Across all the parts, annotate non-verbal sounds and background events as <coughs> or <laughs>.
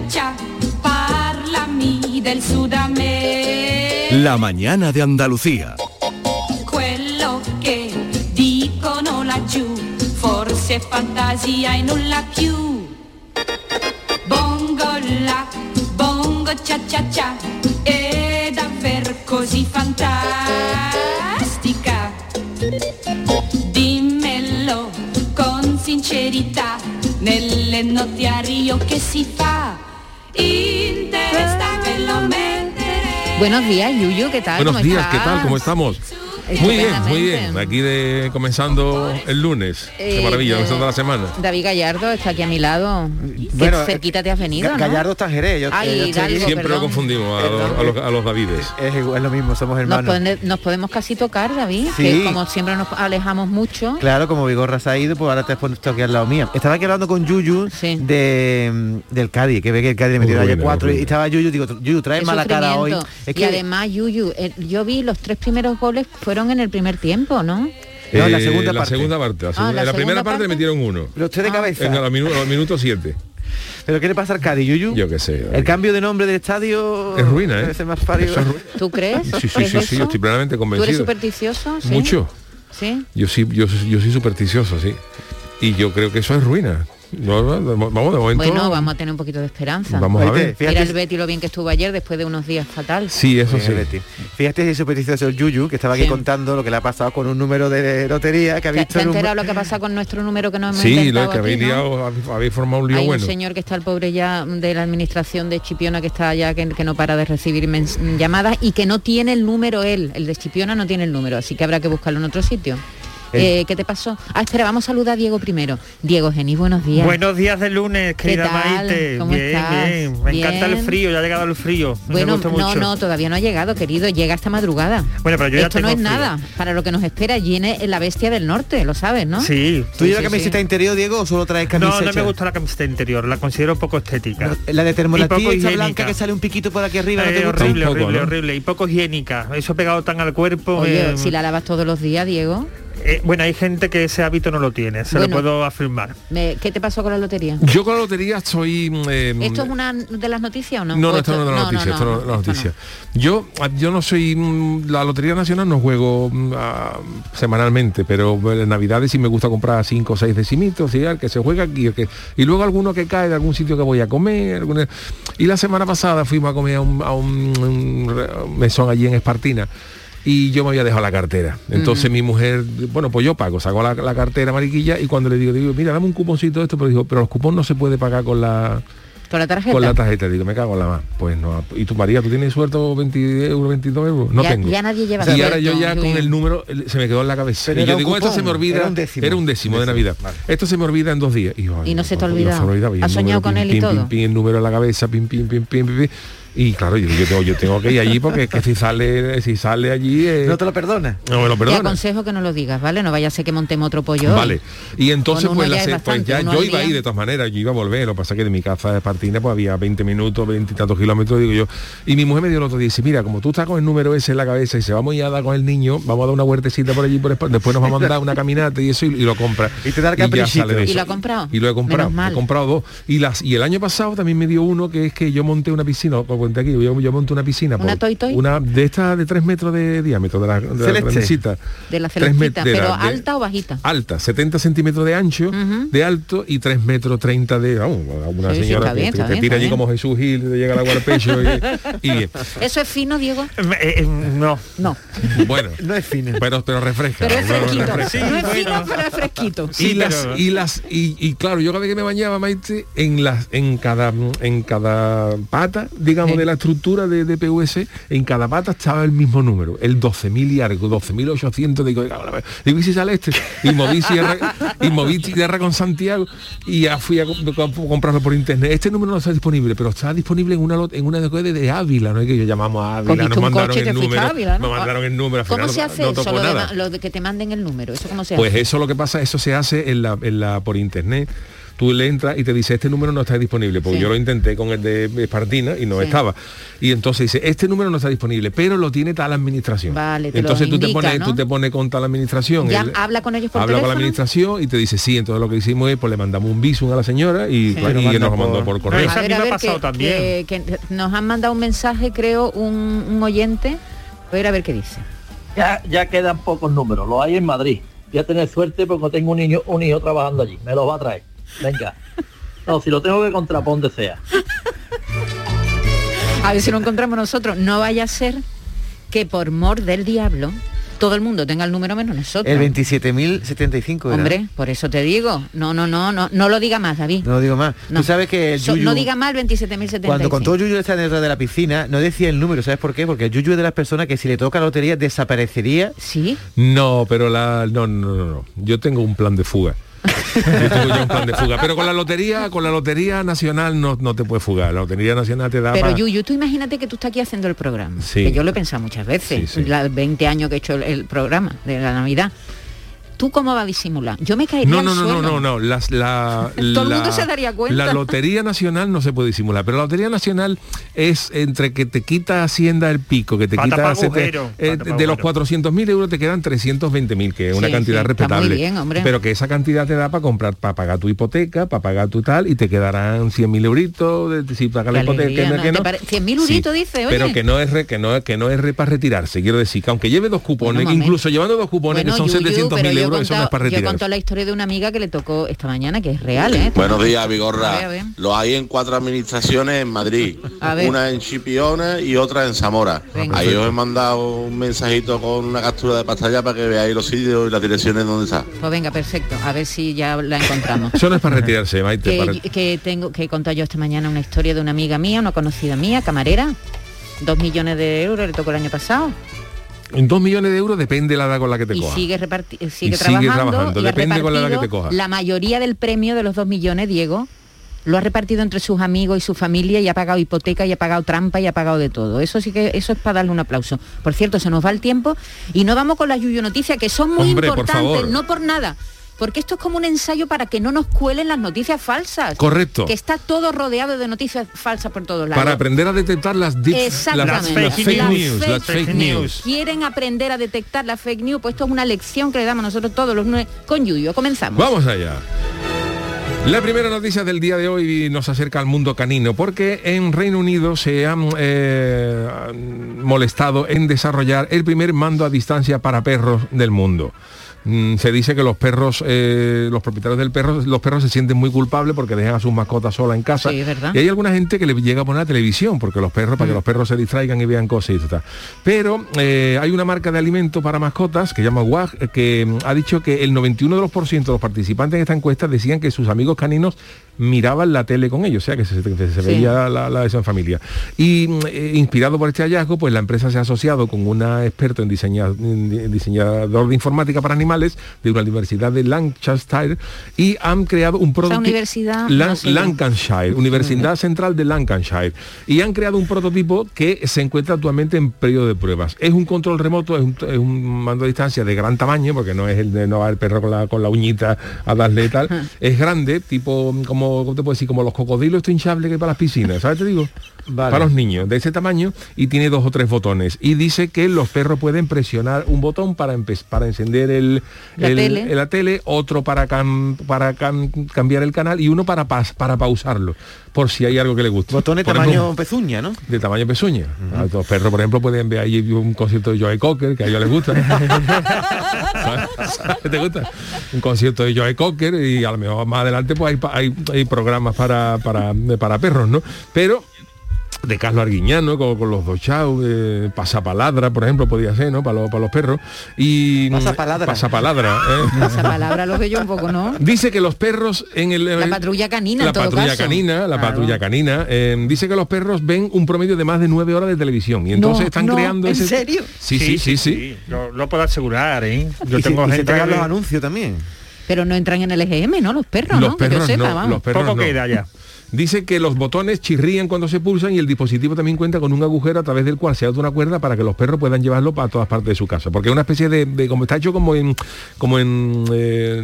del. La mañana de Andalucía. Quello che dicono laggiù, forse è fantasia e nulla più. Bongo la, bongo cha cha cha, è davvero così fantastica. Dimmelo con sincerità, nelle notti a Rio che si fa. Buenos días, Yuyu, ¿qué tal? Buenos ¿Cómo días, ¿qué tal? ¿Cómo estamos? Muy bien, muy bien. Aquí de comenzando el lunes. Qué Eh, maravilla, eh, comenzando la semana. David Gallardo está aquí a mi lado. Qué Bueno, cerquita te has venido, Ga- ¿no? Gallardo está en Jerez. Yo, Ay, yo estoy aquí. Hidalgo, Siempre lo confundimos a, los- a los, a los Davides. Es, igual, es lo mismo, somos Nos, hermanos. pone- nos podemos casi tocar, David, Sí. que como siempre nos alejamos mucho. Claro, como Vigorra se ha ido, pues ahora te has puesto aquí al lado mío. Estaba aquí hablando con Yuyu Sí. de, del Cádiz, que ve que el Cádiz metió ayer cuatro y estaba Yuyu, digo, Yuyu, traes Qué mala cara hoy. Es y que además, Yuyu, eh, yo vi los tres primeros goles fueron en el primer tiempo, ¿no? No, en la Eh, segunda la parte. segunda parte. La, segunda- Ah, ¿la en la primera parte le parte? metieron uno. pero usted de Ah. cabeza. En el minuto, minuto 7. ¿Pero qué le pasa al Cádiz, Yuyu? Yo qué sé. El cambio de nombre del estadio Es ruina, ¿eh? más es ru- ¿Tú crees? Sí, sí, ¿Es sí, yo estoy plenamente ¿Tú eres convencido. supersticioso? ¿Sí? Mucho. Sí. Yo sí, yo, yo soy supersticioso, sí. Y yo creo que eso es ruina. No, no, de mo- vamos, de momento. Bueno, vamos a tener un poquito de esperanza. Vamos a ver. fíjate- Mira el Betty lo bien que estuvo ayer después de unos días fatal. Sí, eso sí. Fíjate si es supersticioso el Yuyu, que estaba aquí Sí. contando lo que le ha pasado con un número de lotería que ha ¿Te, visto te en un- enterado lo que pasa con nuestro número que no hemos Sí, lo que habéis aquí, ¿no? liado, habéis formado un lío Hay bueno. un señor que está el pobre ya de la administración de Chipiona que está ya que, que no para de recibir llamadas y que no tiene el número él, el de Chipiona no tiene el número, así que habrá que buscarlo en otro sitio. El- Eh, ¿Qué te pasó? Ah, espera, vamos a saludar a Diego primero. Diego Genís, buenos días. Buenos días de lunes, querida tal? Maite. ¿Cómo bien, estás? bien. Me encanta el frío, ya ha llegado el frío. Me Bueno, gusta no, mucho. no, todavía no ha llegado, querido. Llega esta madrugada. Bueno, pero yo ya Esto no tengo es frío. nada para lo que nos espera. allí en la bestia del norte, lo sabes, ¿no? Sí. ¿Tú llevas sí, camiseta sí. interior, Diego, o solo traes No, camiseta? no me gusta la camiseta interior, la considero poco estética. La de termolatía esa blanca que sale un piquito por aquí arriba, ¿no te Eh, horrible, horrible, ¿no? horrible. Y poco higiénica. Eso pegado tan al cuerpo. Oye, eh, si la lavas todos los días, Diego, eh, bueno, hay gente que ese hábito no lo tiene, se Bueno. lo puedo afirmar. me- ¿qué te pasó con la lotería? Yo con la lotería estoy... eh, ¿Esto es una de las noticias o no? No, ¿O no, esto no es de la noticia, esto no es de la esto noticia. Yo, yo no soy mm, la Lotería Nacional no juego ah, semanalmente, pero en Navidades sí me gusta comprar cinco o seis decimitos, y el que se juega aquí, el que, y luego alguno que cae de algún sitio que voy a comer. alguna- y la semana pasada fuimos a comer a un, a un- un mesón allí en Espartina. Y yo me había dejado la cartera. Entonces mi mujer, bueno, pues yo pago, saco la, la cartera mariquilla y cuando le digo, digo, mira, dame un cuponcito de esto, pero digo, pero los cupones no se puede pagar con la ¿Con la tarjeta? con la tarjeta, digo, me cago en la más. Pues no. ¿Y tu María, tú tienes suelto 20 euros, 22 euros? No ya, tengo. ya nadie lleva y ahora yo ya con el número se me quedó en la cabeza. Pero y yo digo, esto se me olvida. era un décimo. Era un décimo de Navidad. vale. Esto se me olvida en dos días. Y, yo, Y no se te no, olvida. ¿Has soñado número, con pim, él y pim, todo? pim, pim, el número en la cabeza, pim, pim, pim, pim, pim, pim. Y claro, yo, yo tengo, yo tengo que ir allí porque es que si sale, si sale allí, eh, No te lo perdona. no me lo Te perdona. aconsejo que no lo digas, ¿vale? No vaya a ser que montemos otro pollo. Vale. Y entonces pues, ya la pues ya yo iba a ir de todas maneras, yo iba a volver, lo que pasa es que de mi casa de Espartina pues había 20 minutos, 20 y tantos kilómetros, digo yo. Y mi mujer me dio el otro día y dice, mira, como tú estás con el número ese en la cabeza y se vamos a ir a dar con el niño, vamos a dar una huertecita por allí por Espa- después nos vamos a <laughs> dar una caminata y eso y, y lo compra. Y te da el ya caprichito. sale de ¿Y eso. lo ha comprado? Y lo he comprado, he comprado dos. Y las y el año pasado también me dio uno que es que yo monté una piscina, cuento aquí, yo, yo monté una piscina ¿Una por- toy toy? una de estas de 3 metros de diámetro de la, de. De la Tres celestita, pero de- alta o bajita. alta, 70 centímetros de ancho, Ujú. de alto y 3 metros 30 de vamos, una Sí, sí, señora está bien, que, que bien, tira allí bien. como Jesús Gil, te llega el agua al pecho y, y bien. <laughs> ¿Eso es fino, Diego? Eh, eh, no. No. Bueno, <laughs> No es fino. pero, pero refresca. Pero es ¿no? fresquito. Refresca. no es bueno. fino, pero es fresquito. y Sí, las pero- y las y, y claro yo cada vez que me bañaba Maite en las en cada en cada pata digamos Sí. de la estructura de, de PVC en cada pata estaba el mismo número el 12.000 y algo 12.800 digo "Cago en la- digo y si sale este y moví cierre y moví tierra con Santiago y ya fui a comp- comp- comprarlo por internet este número no está disponible pero está disponible en una en una de, de Ávila no es que yo llamamos a Ávila nos mandaron el número Ávila, ¿no? mandaron el número ¿Cómo se hace no eso? Lo de, lo de que te manden el número. ¿Eso cómo se pues hace? eso lo que pasa, eso se hace en la, en la por internet. Tú le entras y te dice, este número no está disponible, porque Sí. yo lo intenté con el de Espartina y no Sí. estaba. Y entonces dice, este número no está disponible, pero lo tiene tal administración. Vale, te lo entonces tú te pones, ¿no? tú te pones con tal administración. Ya él- habla con ellos por habla con la administración y te dice, sí, entonces lo que hicimos es, pues le mandamos un visum a la señora y, Sí. pues, Lo y manda nos lo por- mandó por correo. A mí me ha pasado que, también. que- que nos han mandado un mensaje, creo, un, un oyente. Voy a ir a ver qué dice. Ya, ya quedan pocos números, los hay en Madrid. Voy a tener suerte porque tengo un niño, un hijo trabajando allí. Me lo va a traer. Venga. No, si lo tengo que contrapon donde sea. A ver si lo encontramos nosotros. No vaya a ser que por mor del diablo todo el mundo tenga el número menos nosotros. El 27.075 era. Hombre, por eso te digo. No, no, no, no, no lo diga más, David. No lo digo más. No. Tú sabes que el So- Yuyu, no diga más el 27.075. cuando contó Yuyu esta anécdota de la piscina, no decía el número, ¿sabes por qué? Porque el Yuyu es de las personas que si le toca la lotería desaparecería. Sí. No, pero la no, no, no, no. Yo tengo un plan de fuga. <laughs> Yo tengo ya un plan de fuga. Pero con la lotería, con la lotería nacional no, no te puedes fugar. La lotería nacional te da Pero pa- Yuyu, tú imagínate que tú estás aquí haciendo el programa. Sí. Que yo lo he pensado muchas veces. Sí, sí. Los 20 años que he hecho el, el programa de la Navidad. ¿Tú cómo vas a disimular? Yo me caería No, no, no, no, suelo. no, no. Las, la, <laughs> Todo el mundo se daría cuenta. La lotería nacional no se puede disimular, pero la lotería nacional es entre que te quita Hacienda el pico, que te quita te- eh, de los agujero. 400.000 euros te quedan 320.000, que es una Sí, cantidad sí, está muy respetable. bien, hombre. Pero que esa cantidad te da para comprar, para pagar tu hipoteca, para pagar tu tal, y te quedarán 100.000 euritos, de- si pagas la hipoteca, alegría, que ¿no? que ¿Te pare- 100.000 euritos, dice, oye? Pero que no es re, que no, que no es re para retirarse, quiero decir, que aunque lleve dos cupones, Bueno, incluso llevando dos cupones, Bueno, que son Yuyu, 700.000 pero yo he euros, eso no es contado- para Yo retirarse. contado la historia de una amiga que le tocó esta mañana, que es real, ¿eh? Buenos días, Vigorra. Lo hay en cuatro administraciones en Madrid. A ver. Una en Chipiona y otra en Zamora. Venga. Ahí os he mandado un mensajito con una captura de pantalla para que veáis los sitios y las direcciones donde está. Pues venga, perfecto. A ver si ya la encontramos. <laughs> Eso no es para retirarse, Maite. para- que, que tengo que contar yo esta mañana una historia de una amiga mía, una conocida mía, camarera. Dos millones de euros le tocó el año pasado. En dos millones de euros depende la edad con la que te y coja. sigue, sigue trabajando, trabajando, y ha depende con la edad que te coja. La mayoría del premio de los dos millones, Diego, lo ha repartido entre sus amigos y su familia y ha pagado hipoteca y ha pagado trampa y ha pagado de todo. Eso sí que eso es para darle un aplauso. Por cierto, se nos va el tiempo y no vamos con las Yuyu Noticias, que son muy Hombre, importantes, no por nada. Porque esto es como un ensayo para que no nos cuelen las noticias falsas. Correcto. Que está todo rodeado de noticias falsas por todos lados. Para aprender a detectar las, deep- las, Exactamente. las fake Las news, fake las fake news. Quieren aprender a detectar la fake news, pues esto es una lección que le damos nosotros todos los lunes con Yuyo. Comenzamos. Vamos allá. La primera noticia del día de hoy nos acerca al mundo canino, porque en Reino Unido se han eh, han molestado en desarrollar el primer mando a distancia para perros del mundo. Mm, Se dice que los perros, eh, los propietarios del perro, los perros se sienten muy culpables porque dejan a sus mascotas solas en casa. Sí. Y hay alguna gente que le llega a poner la televisión, porque los perros, Mm. para que los perros se distraigan y vean cosas y tal. Pero eh, hay una marca de alimentos para mascotas que se llama WAG, eh, que mm, ha dicho que el 91 de los por ciento de los participantes en esta encuesta decían que sus amigos caninos miraban la tele con ellos, o sea que se, que se Sí. veía la, en familia. Y mm, eh, inspirado por este hallazgo, pues la empresa se ha asociado con una experto en, diseña- en diseñador de informática para animales de una universidad de Lancashire y han creado un prototipo universidad, Lan- no. Lancashire, Universidad Central de Lancashire y han creado un prototipo que se encuentra actualmente en periodo de pruebas. Es un control remoto, es un, es un mando a distancia de gran tamaño, porque no es el de no va el perro con la, con la uñita a darle tal. Es grande, tipo como ¿cómo te puedo decir? Como los cocodrilos estos hinchables que para las piscinas, ¿sabes? Te digo. Vale. Para los niños, de ese tamaño, y tiene dos o tres botones. Y dice que los perros pueden presionar un botón para, para encender el, La el- tele. la tele, otro para, cam- para cam- cambiar el canal y uno para, pas- para pausarlo, por si hay algo que le guste. Botones Por tamaño ejemplo, pezuña, ¿no? de tamaño pezuña. A Los perros, por ejemplo, pueden ver ahí un concierto de Joe Cocker, que a ellos les gusta. <laughs> <laughs> ¿Te gusta? Un concierto de Joe Cocker y a lo mejor más adelante pues hay, pa- hay, hay programas para, para, para perros, ¿no? Pero de Carlos Arguiñano con, con los dos chau, eh, pasapaladra, por ejemplo, podía ser, ¿no? Para los, para los perros. Y Pasapaladra. Pasapaladra, ¿eh? Esa palabra lo veo yo un poco, ¿no? <laughs> Dice que los perros en el La patrulla canina, la en todo patrulla caso. canina, la Claro. patrulla canina, eh, dice que los perros ven un promedio de más de nueve horas de televisión y entonces No, están no, creando ¿en ese serio? Sí, sí, sí, sí. Lo, lo puedo asegurar, ¿eh? Yo y se, tengo y se gente tragan que- los anuncios también. Pero no entran en el EGM, ¿no? Los perros, Los ¿no? Que yo perros sepa, no, vamos. los perros Poco no. queda ya. Dice que los botones chirrían cuando se pulsan y el dispositivo también cuenta con un agujero a través del cual se ata una cuerda para que los perros puedan llevarlo para todas partes de su casa. Porque es una especie de, de- como está hecho como en como en eh,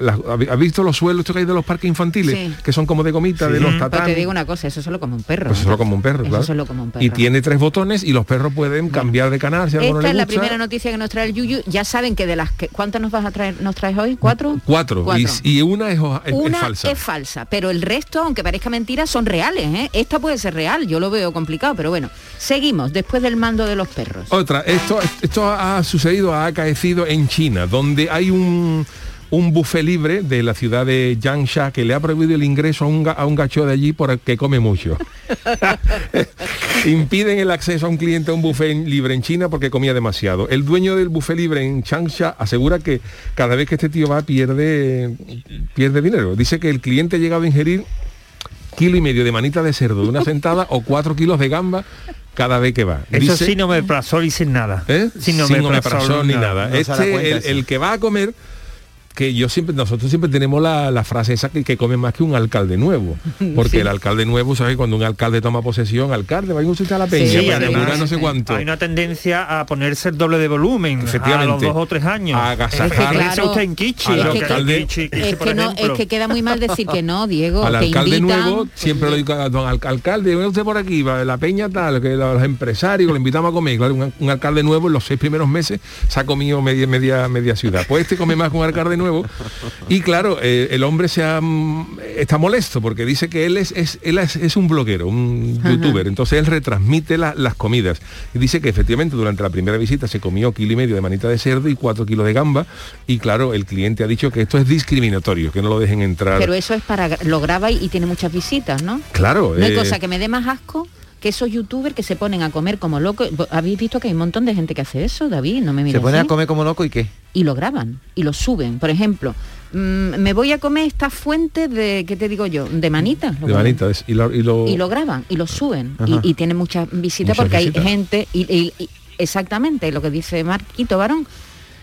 la- ¿has visto los suelos que hay de los parques infantiles? Sí. Que son como de gomita, de los Pero tatamis. te digo una cosa, eso solo como un perro. Pues solo como un perro, Eso claro. solo como un perro. Y tiene tres botones y los perros pueden cambiar de canal si algo no Esta les es la gusta. primera noticia que nos trae el Yuyu. Ya saben que de las que ¿cuántas nos vas a traer nos traes hoy? ¿Cuatro? Cuatro. Y, y una es, hoja- es- es Una falsa. es falsa, pero el resto, aunque parezca mentira, son reales. ¿eh? Esta puede ser real, yo lo veo complicado, pero bueno. Seguimos, después del mando de los perros. Otra, esto, esto ha sucedido, ha acaecido en China, donde hay un, un buffet libre de la ciudad de Yangsha que le ha prohibido el ingreso a un, a un gacho de allí porque come mucho. <laughs> Impiden el acceso a un cliente a un buffet libre en China porque comía demasiado. El dueño del buffet libre en Changsha asegura que cada vez que este tío va pierde, pierde dinero. Dice que el cliente ha llegado a ingerir kilo y medio de manita de cerdo de una sentada o cuatro kilos de gamba cada vez que va. Eso Dice- sí no me plazó y sin nada. ¿Eh? Sin Sin omeprazol ni nada. No se da Este, cuenta el, eso. el que va a comer, que yo siempre, nosotros siempre tenemos la, la frase esa que, que come más que un alcalde nuevo. <laughs> Porque Sí. el alcalde nuevo, ¿sabes? Cuando un alcalde toma posesión, alcalde, vaya usted a la peña, Sí, para además, inaugurar no sé cuánto. Hay una tendencia a ponerse el doble de volumen Efectivamente. a los dos o tres años. A agasajar. Es que Claro. en Kichi, Al alcalde- Es que, no, ejemplo. es que queda muy mal decir que no, Diego. Al que alcalde invitan- nuevo siempre lo digo a don al- alcalde, venga usted por aquí, va, la peña tal, que los empresarios lo invitamos a comer. Claro, un, un alcalde nuevo en los seis primeros meses se ha comido media, media, media ciudad. Pues este come más que un alcalde nuevo. Y claro, eh, el hombre se ha, mm, está molesto porque dice que él es, es- él es, es un bloguero, un youtuber. Entonces él retransmite la- las comidas. Y dice que efectivamente durante la primera visita se comió kilo y medio de manita de cerdo y cuatro kilos de gamba. Y claro, el cliente ha dicho que esto es discriminatorio, que no lo dejen entrar. Pero eso es para lo graba y, y tiene muchas visitas, ¿no? claro. No hay eh, cosa que me dé más asco que esos youtubers que se ponen a comer como locos. Habéis visto que hay un montón de gente que hace eso, David, no me mires Se pone a comer como loco y qué. y lo graban y lo suben. Por ejemplo, mm, me voy a comer esta fuente de, ¿qué te digo yo? De manitas. de ponen. manitas. Y lo, y lo- y lo graban y lo suben y, y tiene muchas visitas Muchas porque visitas. hay gente y, exactamente lo que dice Marquito Varón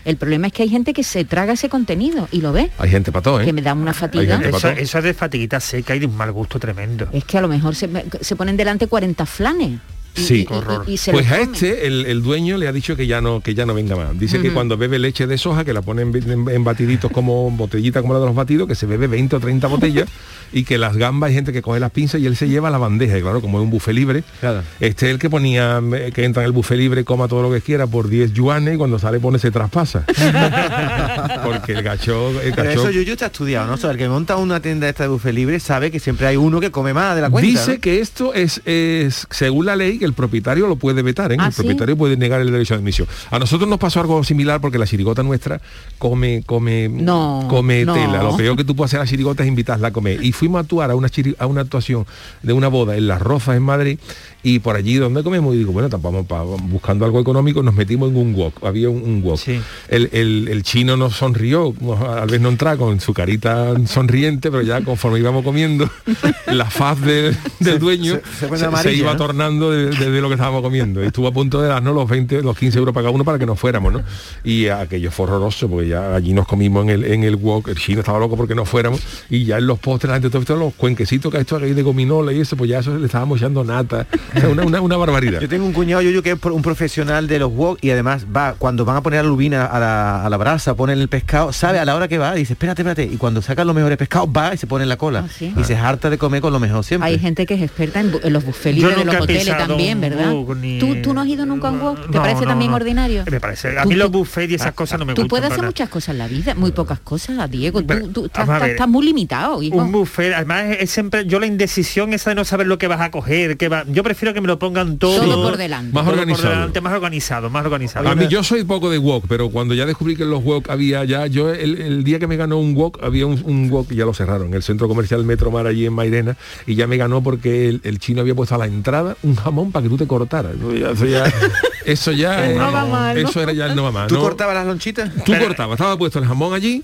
el problema es que hay gente que se traga ese contenido y lo ve Hay gente para todo, ¿eh? que me da una fatiga Eso, es de fatiguita seca y de un mal gusto tremendo. es que a lo mejor se, se ponen delante 40 flanes Sí. y- y- Qué horror. y se pues a este el, el dueño le ha dicho que ya no que ya no venga más. Dice que cuando bebe leche de soja, que la pone en, en- en batiditos como botellita como la de los batidos, que se bebe 20 o 30 botellas y que las gambas hay gente que coge las pinzas y él se lleva la bandeja. Y claro, como es un buffet libre, Claro. este es el que ponía eh, que entra en el buffet libre, coma todo lo que quiera por 10 yuanes y cuando sale pone se traspasa. <laughs> Porque el gacho, el Pero gacho eso Yuyu está estudiado, ¿no? O sea, el que monta una tienda esta de buffet libre sabe que siempre hay uno que come más de la cuenta. Dice ¿no? que esto es, es, según la ley, que el propietario lo puede vetar, ¿eh? ¿Ah, el sí? propietario puede negar el derecho de admisión. A nosotros nos pasó algo similar porque la chirigota nuestra come, come, No, come no. tela. Lo peor que tú puedes hacer a la chirigota es invitarla a comer. Y fuimos a actuar a una, a una actuación de una boda en Las Rozas, en Madrid, y por allí donde comemos, y digo, bueno, tampoco pa- buscando algo económico, nos metimos en un wok. Había un, un wok. Sí. El, el- el chino nos sonrió, al vez no entra con su carita sonriente, pero ya conforme íbamos comiendo, <laughs> la faz del, del dueño se- se pone se, amarilla, iba ¿no? tornando de, de- de lo que estábamos comiendo. Y estuvo a punto de darnos los 20, los 15 euros para cada uno para que nos fuéramos, ¿no? Y aquello fue horroroso, porque ya allí nos comimos en el, en el wok, el chino estaba loco porque no fuéramos, y ya en los postres, la gente, todo esto, los cuenquecitos que ha hecho ahí de gominola y eso, pues ya eso le estábamos echando nata. <laughs> Una, una, una barbaridad. Yo tengo un cuñado Yuyu que es un profesional de los wok y además va, cuando van a poner la lubina a la, a la brasa, ponen el pescado, sabe a la hora que va, dice, espérate, espérate, y cuando sacan los mejores pescados va y se pone en la cola. Ah, ¿sí? Y se harta de comer con lo mejor siempre. hay gente que es experta en, en los buffets Yo de los hoteles también, ¿verdad? wok ni- ¿Tú, tú no has ido nunca a un wok? ¿Te No, parece no, también no. ordinario? Me parece, a Tú- mí los tú- buffets y esas cosas no me Tú gustan. puedes para hacer muchas cosas en la vida, muy pocas cosas, Diego. Tú, tú estás, muy limitado, hijo. Un buffet, además es siempre yo la indecisión esa de no saber lo que vas a coger, que va, yo prefiero que me lo pongan todo, Todo por delante. Más todo por organizado. delante, más organizado, más organizado. A mí yo soy poco de wok, pero cuando ya descubrí que en los wok había ya, yo el, el día que me ganó un wok, había un, un wok, y ya lo cerraron, en el centro comercial Metro Mar allí en Mairena, y ya me ganó porque el, el chino había puesto a la entrada un jamón para que tú te cortaras. Eso ya, eso ya, <laughs> eso ya, El eh, no va mal, ¿no? eso era ya el no va mal. ¿Tú ¿no? cortabas las lonchitas? Tú cortabas, estaba puesto el jamón allí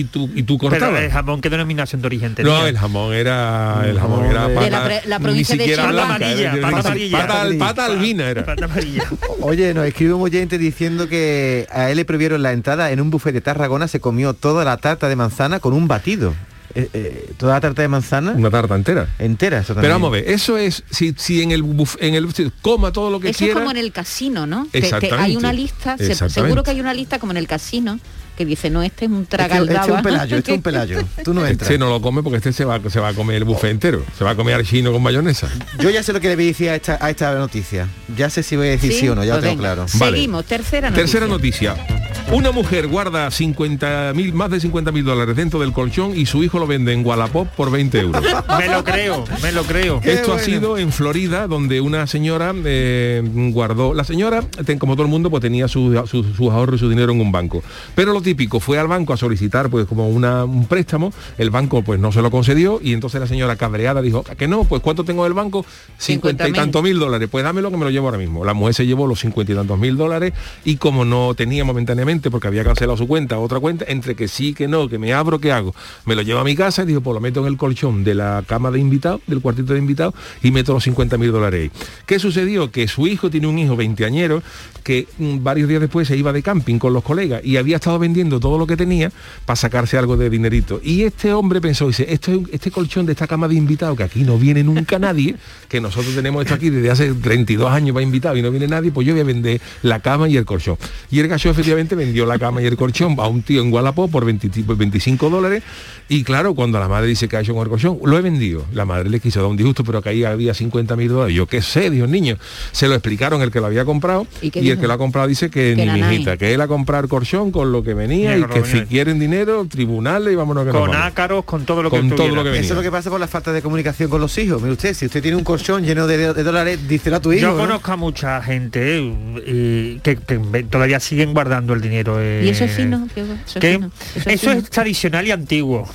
y tú y tú Pero cortabas. el jamón, ¿qué denominación de origen tenía? no, el jamón era el jamón No, era de pata, la provincia de siquiera Pata amarilla, pata pata al- pata albina era. Pata amarilla. Oye, nos escribe un oyente diciendo que a él le prohibieron la entrada en un buffet de Tarragona, se comió toda la tarta de manzana con un batido. eh, eh, toda la tarta de manzana Una tarta entera. entera. Eso Pero vamos a ver, eso es, si, si en el buf- en el si coma todo lo que Eso quiera. es como en el casino, ¿no? Exactamente. hay una lista, se- seguro que hay una lista como en el casino, que dice, no, este es un Este, tragaldaba. este es un pelayo, este es un pelayo. <laughs> Tú no entras. Este no lo come porque este se va, se va a comer el buffet entero. Se va a comer al chino con mayonesa. Yo ya sé lo que le voy a decir a esta, a esta noticia. Ya sé si voy a decir sí, o no, ya lo Pues tengo venga. claro. Vale. Seguimos, tercera noticia. Tercera noticia. Una mujer guarda 50 mil, más de 50 mil dólares dentro del colchón y su hijo lo vende en Wallapop por 20 euros. <laughs> Me lo creo, me lo creo. Qué Esto ha sido en Florida, donde una señora eh, guardó. La señora, como todo el mundo, pues tenía sus sus- sus ahorros y su dinero en un banco. Pero lo típico, fue al banco a solicitar pues como una- un préstamo, el banco pues no se lo concedió y entonces la señora cabreada dijo que no, pues ¿cuánto tengo del banco? 50 y 50.000. tantos mil dólares. Pues dámelo que me lo llevo ahora mismo. La mujer se llevó los 50 y tantos mil dólares y como no tenía momentáneamente, porque había cancelado su cuenta, otra cuenta, entre que sí, que no, que me abro, ¿qué hago? Me lo llevo a mi casa y digo, pues lo meto en el colchón de la cama de invitados, del cuartito de invitados, y meto los 50 mil dólares ahí. ¿Qué sucedió? Que su hijo tiene un hijo veinteañero que mm, varios días después se iba de camping con los colegas y había estado vendiendo todo lo que tenía para sacarse algo de dinerito. Y este hombre pensó, dice, esto es un- este colchón de esta cama de invitados, que aquí no viene nunca nadie, que nosotros tenemos esto aquí desde hace 32 años para invitados y no viene nadie, pues yo voy a vender la cama y el colchón. Y el gacho efectivamente vendió la cama y el colchón a un tío en Gualapó por 20 por 25 dólares. Y claro, cuando la madre dice que ha hecho con el colchón, lo he vendido. La madre le quiso dar un disgusto, pero que ahí había 50 mil dólares. Yo qué sé, Dios niño. Se lo explicaron el que lo había comprado ¿Y y, el que lo ha comprado dice que, Que ni mi nanay. hijita, que él ha comprado el colchón con lo que venía y que si quieren dinero, tribunales y vámonos nos Con vamos. ácaros, con todo lo Con que todo tuviera. lo que venía. Eso es lo que pasa por la falta de comunicación con los hijos. Mire usted, si usted tiene un colchón lleno de, de dólares, díselo a tu hijo. Yo ¿no? conozco a mucha gente eh, que, que todavía siguen guardando el dinero. eh, Y eso es fino, Diego, eso es ¿Qué? fino, Eso, eso es es, fino. tradicional y antiguo.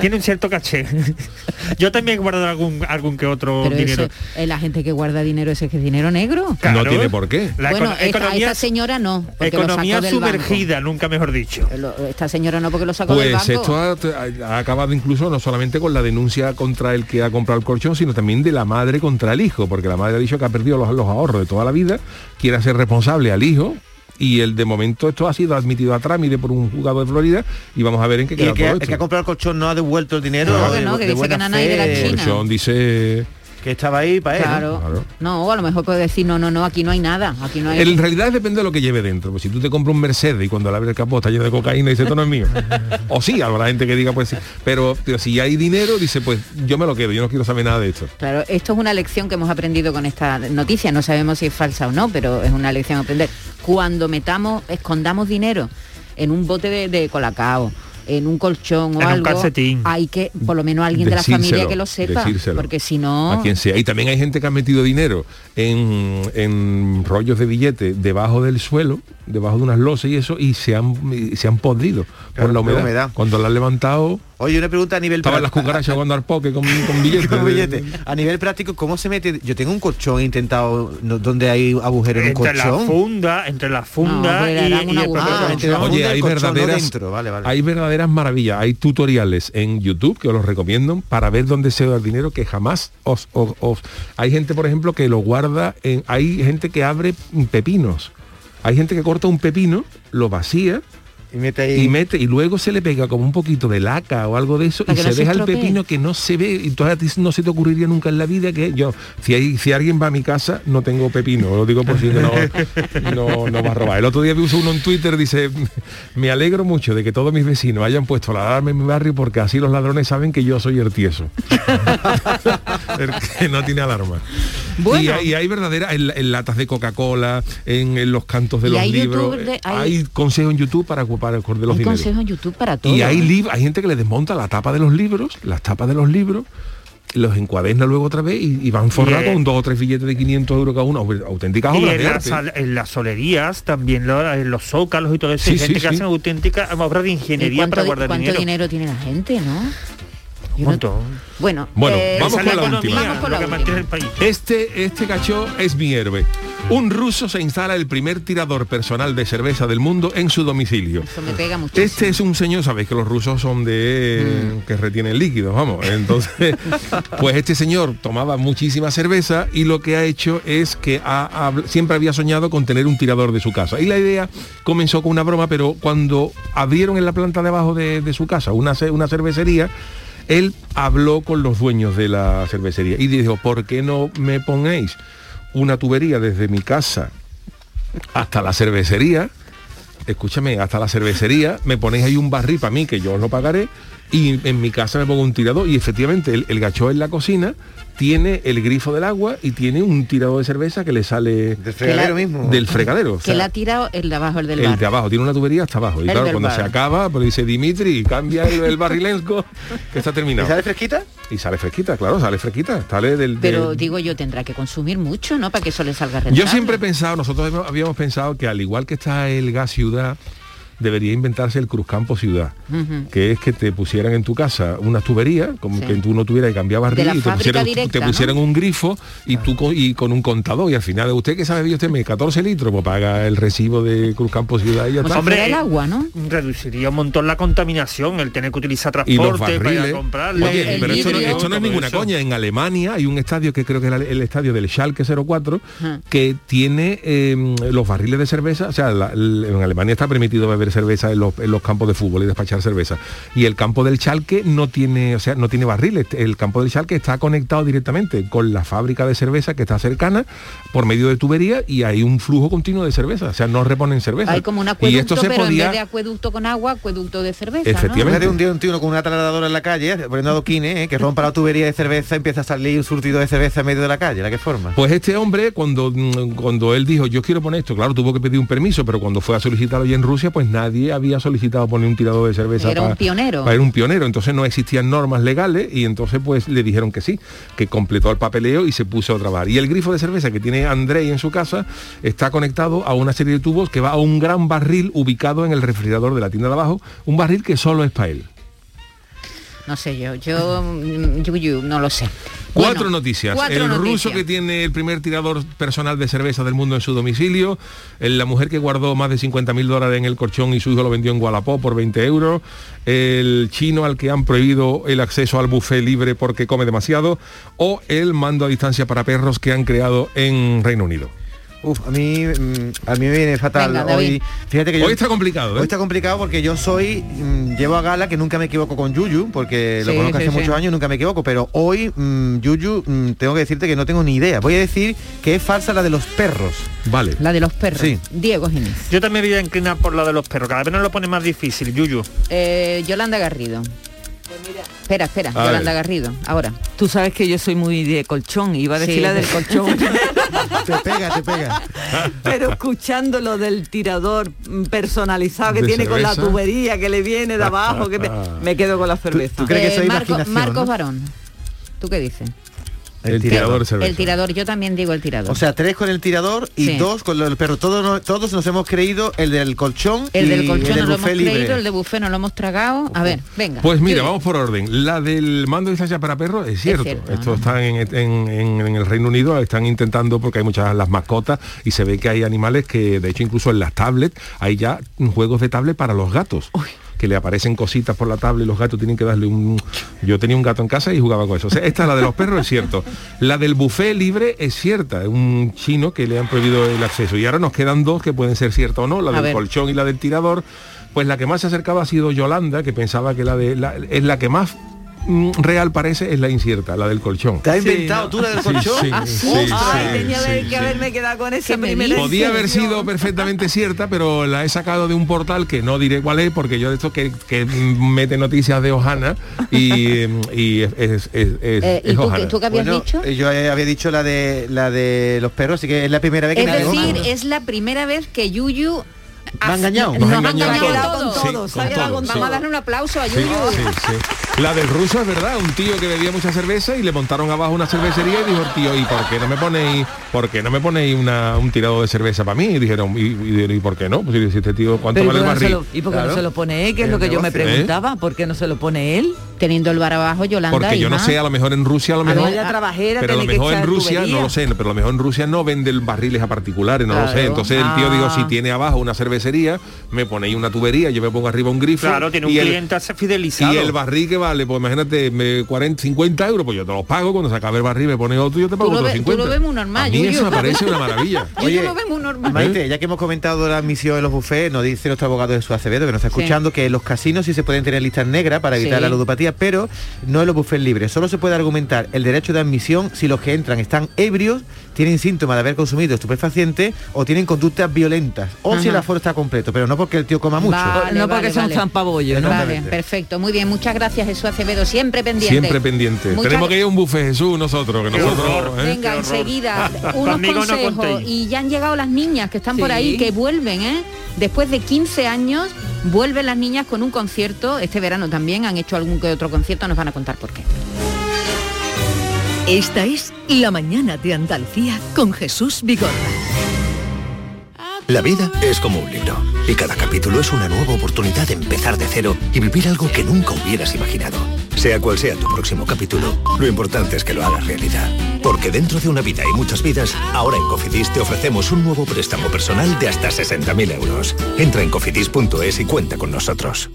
Tiene un cierto caché. <laughs> Yo también he guardado algún, algún que otro Pero dinero. eso, eh, la gente que guarda dinero, ese es que es dinero negro. Claro. No tiene por qué. La bueno, esta, economía, esta señora no, economía sumergida, nunca mejor dicho. Lo- Esta señora no, porque lo sacó del Pues banco. esto ha, ha acabado incluso no solamente con la denuncia contra el que ha comprado el colchón, sino también de la madre contra el hijo, porque la madre ha dicho que ha perdido los, los ahorros de toda la vida, quiere hacer responsable al hijo. Y el de momento esto ha sido admitido a trámite por un juzgado de Florida y vamos a ver en qué Y queda el que, todo el que esto. ha comprado el colchón no ha devuelto el dinero. No, de- que no, que de dice que de la fe, El China. colchón dice Que estaba ahí para él. ¿no? Claro. Claro. No, o a lo mejor puede decir, no, no, no, aquí no hay nada, aquí no hay... En realidad depende de lo que lleve dentro. Pues si tú te compras un Mercedes y cuando le abres el capó está lleno de cocaína y dice esto no es mío. <laughs> o sí, habrá gente que diga pues sí. Pero, pero si hay dinero, dice pues yo me lo quedo, yo no quiero saber nada de esto. Claro, esto es una lección que hemos aprendido con esta noticia, no sabemos si es falsa o no, pero es una lección a aprender. Cuando metamos, escondamos dinero en un bote de, de colacao, en un colchón o En un algo, calcetín. hay que, por lo menos alguien de la familia que lo sepa, decírselo. porque si no... a quien sea. Y también hay gente que ha metido dinero en, en rollos de billetes debajo del suelo, debajo de unas losas y eso, y se han, y se han podrido Claro, por la humedad. humedad. Cuando la han levantado, Oye, una pregunta a nivel estaban las práctico. cucarachas jugando al poke con, <laughs> con billetes. Con billete. A nivel práctico, ¿cómo se mete? Yo tengo un colchón he intentado no, donde hay agujero en un Entre la colchón. funda, entre la funda y, y el Ah, entre la Oye, hay colchón, verdaderas. Vale, vale. hay verdaderas maravillas. Hay tutoriales en YouTube que os los recomiendo para ver dónde se da el dinero que jamás os, os- os- Hay gente, por ejemplo, que lo guarda en. Hay gente que abre pepinos. Hay gente que corta un pepino, lo vacía Y mete ahí. y mete y luego se le pega como un poquito de laca o algo de eso Para y se no se deja el pepino que no se ve y todavía a ti no se te ocurriría nunca en la vida que yo si hay si alguien va a mi casa no tengo pepino lo digo por si que no, <laughs> no, no va a robar el otro día vi uno en Twitter dice me alegro mucho de que todos mis vecinos hayan puesto la alarma en mi barrio porque así los ladrones saben que yo soy el tieso <laughs> el que no tiene alarma Bueno. y, hay, y hay verdaderas en, en latas de Coca-Cola en, en los cantos de los hay libros de- eh, hay- hay consejos en YouTube para, para, para de los hay dineros consejos en YouTube para todo. y hay ¿eh? lib- hay gente que le desmonta la tapa de los libros, las tapas de los libros, los encuaderna luego otra vez y, y van forrados eh, con dos o tres billetes de 500 euros cada uno, au- auténticas Y obras en de las, arte. sal- en las solerías también, lo- en los zócalos y todo eso, Sí, hay gente sí, que sí. hacen auténticas obras de ¿Y ingeniería cuánto, para guardar cuánto dinero. dinero. tiene la gente, no? Bueno, Bueno, eh, vamos con la la última. Vamos con lo la que mantiene el última. país. Este, este cacho es mi héroe. Un ruso se instala el primer tirador personal de cerveza del mundo en su domicilio. Eso me pega muchísimo. Este es un señor, sabéis que los rusos son de Mm. que retienen líquidos, vamos. Entonces, <laughs> pues este señor tomaba muchísima cerveza y lo que ha hecho es que ha- ha- siempre había soñado con tener un tirador de su casa. Y la idea comenzó con una broma, pero cuando abrieron en la planta de abajo de, de su casa una, una cervecería, él habló con los dueños de la cervecería y dijo, ¿por qué no me ponéis una tubería desde mi casa hasta la cervecería? Escúchame, hasta la cervecería, me ponéis ahí un barril para mí, que yo os lo pagaré, y en mi casa me pongo un tirador y efectivamente el, el gacho en la cocina tiene el grifo del agua y tiene un tirador de cerveza que le sale Del fregadero mismo. del fregadero. o que sea, la ha tirado el de abajo, el del el bar. de abajo, tiene una tubería hasta abajo. Y El claro, cuando bar. se acaba, pues dice Dimitri, cambia el, el barrilenco, <laughs> que está ¿Y terminado. sale fresquita? Y sale fresquita, claro, sale fresquita. Sale del, Pero del- digo yo, tendrá que consumir mucho, ¿no? Para que eso le salga rentable. Yo siempre he pensado, nosotros habíamos pensado que al igual que está el gas ciudad, debería inventarse el Cruzcampo ciudad, que es que te pusieran en tu casa una tubería, como Sí. que tú no tuvieras que cambiar barril, y te pusieran, directa, te ¿no? pusieran un grifo y tú con, y con un contador y al final usted que sabe usted me 14 litros, pues paga el recibo de Cruzcampo ciudad y ya fuera el Hombre, agua, ¿no? Reduciría un montón la contaminación, el tener que utilizar y los transporte para ir a barriles. comprarlo. Oye, el pero esto no, vidrio, esto no es ninguna eso. coña. En Alemania hay un estadio que creo que es el, el estadio del Schalke 04 Ajá. que tiene eh, los barriles de cerveza. O sea, la- en Alemania está permitido beber cerveza en los, en los campos de fútbol y despachar cerveza. Y el campo del Schalke no tiene, o sea, no tiene barriles. El campo del Schalke está conectado directamente con la fábrica de cerveza que está cercana por medio de tubería y hay un flujo continuo de cerveza. O sea, no reponen cerveza. Hay como un y acueducto, esto se pero en podía vez de acueducto con agua, acueducto de cerveza, Efectivamente. Un día un tío con una taladradora en la calle, poniendo adoquines, ¿eh? que rompa la tubería de cerveza, empieza a salir un surtido de cerveza en medio de la calle. ¿La qué forma? Pues este hombre, cuando, mm, cuando él dijo, yo quiero poner esto, claro, tuvo que pedir un permiso, pero cuando fue a solicitarlo allí en Rusia, pues nadie había solicitado poner un tirador de cerveza. Era un pionero. Era un pionero, entonces no existían normas legales y entonces pues le dijeron que sí, que completó el papeleo y se puso a trabajar. Y el grifo de cerveza que tiene Andrei en su casa está conectado a una serie de tubos que va a un gran barril ubicado en el refrigerador de la tienda de abajo, un barril que solo es para él. No sé yo, yo, mm, yo, yo no lo sé. Cuatro noticias. cuatro el ruso que tiene el primer tirador personal de cerveza del mundo en su domicilio. la mujer que guardó más de 50 mil dólares en el colchón y su hijo lo vendió en Gualapó por 20 euros. El chino al que han prohibido el acceso al buffet libre porque come demasiado. O el mando a distancia para perros que han creado en Reino Unido. Uf, a mí, mm, a mí me viene fatal. Venga, hoy, fíjate que yo, Hoy está complicado, ¿eh? Hoy está complicado porque yo soy, mm, llevo a gala que nunca me equivoco con Yuyu, porque lo conozco sí, hace sí. muchos años y nunca me equivoco, pero hoy mm, Yuyu mm, tengo que decirte que no tengo ni idea. Voy a decir que es falsa la de los perros. Vale. La de los perros. Sí. Diego Ginés. Yo también voy a inclinar por la de los perros, cada vez nos lo pone más difícil, Yuyu. Eh, Yolanda Garrido. Espera, espera, A Yolanda ver. Garrido, ahora. Tú sabes que yo soy muy de colchón, iba a decir Sí, la del de- colchón, <laughs> <laughs> te pega, te pega. pero escuchando lo del tirador personalizado que ¿De tiene con la tubería que le viene de abajo, que me, me quedo con la cerveza. tú crees que eso es Eh, Marco- imaginación, Marcos no? Barón. ¿Tú qué dices? El, tirador. El tirador, yo también digo el tirador. O sea, tres con el tirador y Sí. dos con lo del perro. Todos, todos nos hemos creído el del colchón el y del colchón el no del lo hemos buffet libre. creído, el de buffet no lo hemos tragado. A ver, venga. Pues mira, vamos por orden. La del mando de distancia para perros es cierto. cierto, Esto ¿no? está en, en- en- en el Reino Unido, están intentando, porque hay muchas las mascotas, y se ve que hay animales que, de hecho, incluso en las tablets, hay ya juegos de tablet para los gatos. Que le aparecen cositas por la tablet y los gatos tienen que darle un... Yo tenía un gato en casa y jugaba con eso. O sea, esta, la de los perros, es cierto. La del buffet libre es cierta. Es un chino que le han prohibido el acceso. Y ahora nos quedan dos que pueden ser ciertas o no. La A del ver. colchón y la del tirador. Pues la que más se acercaba ha sido Yolanda, que pensaba que la de... La, es la que más real parece, es la incierta, la del colchón. ¿Te has Sí, inventado ¿no? tú la del Sí, colchón? sí, Ah, sí, sí. sí, Ay, tenía sí, que sí. haberme quedado con esa ¿Qué me primera? Podía haber sido perfectamente cierta, pero la he sacado de un portal que no diré cuál es, porque yo de esto que, que mete noticias de Ojana y, y es, es, es- es- Eh, ¿Y es tú, qué- tú qué habías Bueno, dicho? eh, yo eh, había dicho la de la de los perros, así que es la primera vez que Es me decir, es la primera vez que Yuyu Me ha engañado. Nos, Nos ha engañado engañado con todo. todo. Sí, con con. Vamos a darle un aplauso a Yuyu. sí, sí. La del ruso es verdad, un tío que bebía mucha cerveza y le montaron abajo una cervecería y dijo el tío, ¿y por qué no me ponéis, por qué no me ponéis una, un tirado de cerveza para mí? Y dijeron, ¿y, y- y por qué no? Pues si este tío, ¿cuánto Pero ¿y vale el no barril? lo- ¿Y por qué Claro. no se lo pone él? Que es lo que yo me negocio. preguntaba. ¿Por qué no se lo pone él? Teniendo el bar abajo, Yolanda. Porque yo no sé, a lo mejor en Rusia, a lo A mejor... ver, la trabajera pero a lo mejor en Rusia, tubería. no lo sé, pero a lo mejor en Rusia no venden barriles a particulares, no lo sé. Entonces el tío dijo, Ah. si tiene abajo una cervecería, me ponéis una tubería, yo me pongo arriba un grifo. Claro, tiene un y el- cliente fidelizado. Y el barril que vale, pues imagínate, me- 40, 50 euros, pues yo te los pago, cuando se acabe el barril me pone otro yo te pago otros ves- tú 50. lo ves muy normal, A mí eso me parece una maravilla. <laughs> Yuyu lo ve muy normal. Maite, ya que hemos comentado la admisión en los buffets, nos dice nuestro abogado de su Acevedo, que nos está Sí. escuchando, que en los casinos sí se pueden tener listas negras para evitar Sí. la ludopatía, pero no es los buffets libres. Solo se puede argumentar el derecho de admisión si los que entran están ebrios, tienen síntomas de haber consumido estupefacientes o tienen conductas violentas, o si el aforo está completo, pero no porque el tío coma mucho. Vale, no porque vale, son vale. perfecto. Muy bien, muchas gracias Jesús Acevedo, siempre pendiente. Siempre pendiente. Muchas- Tenemos que ir a un buffet Jesús nosotros, que nosotros. horror. ¿eh? Venga, enseguida, <laughs> unos Conmigo consejos. y ya han llegado las niñas que están por ahí, que vuelven, ¿eh? Después de 15 años, vuelven las niñas con un concierto. Este verano también han hecho algún que otro concierto, nos van a contar por qué. Esta es La Mañana de Andalucía con Jesús Vigorra. La vida es como un libro y cada capítulo es una nueva oportunidad de empezar de cero y vivir algo que nunca hubieras imaginado. Sea cual sea tu próximo capítulo, lo importante es que lo hagas realidad. Porque dentro de una vida y muchas vidas, ahora en Cofidis te ofrecemos un nuevo préstamo personal de hasta 60.000 euros. Entra en cofidis.es y cuenta con nosotros.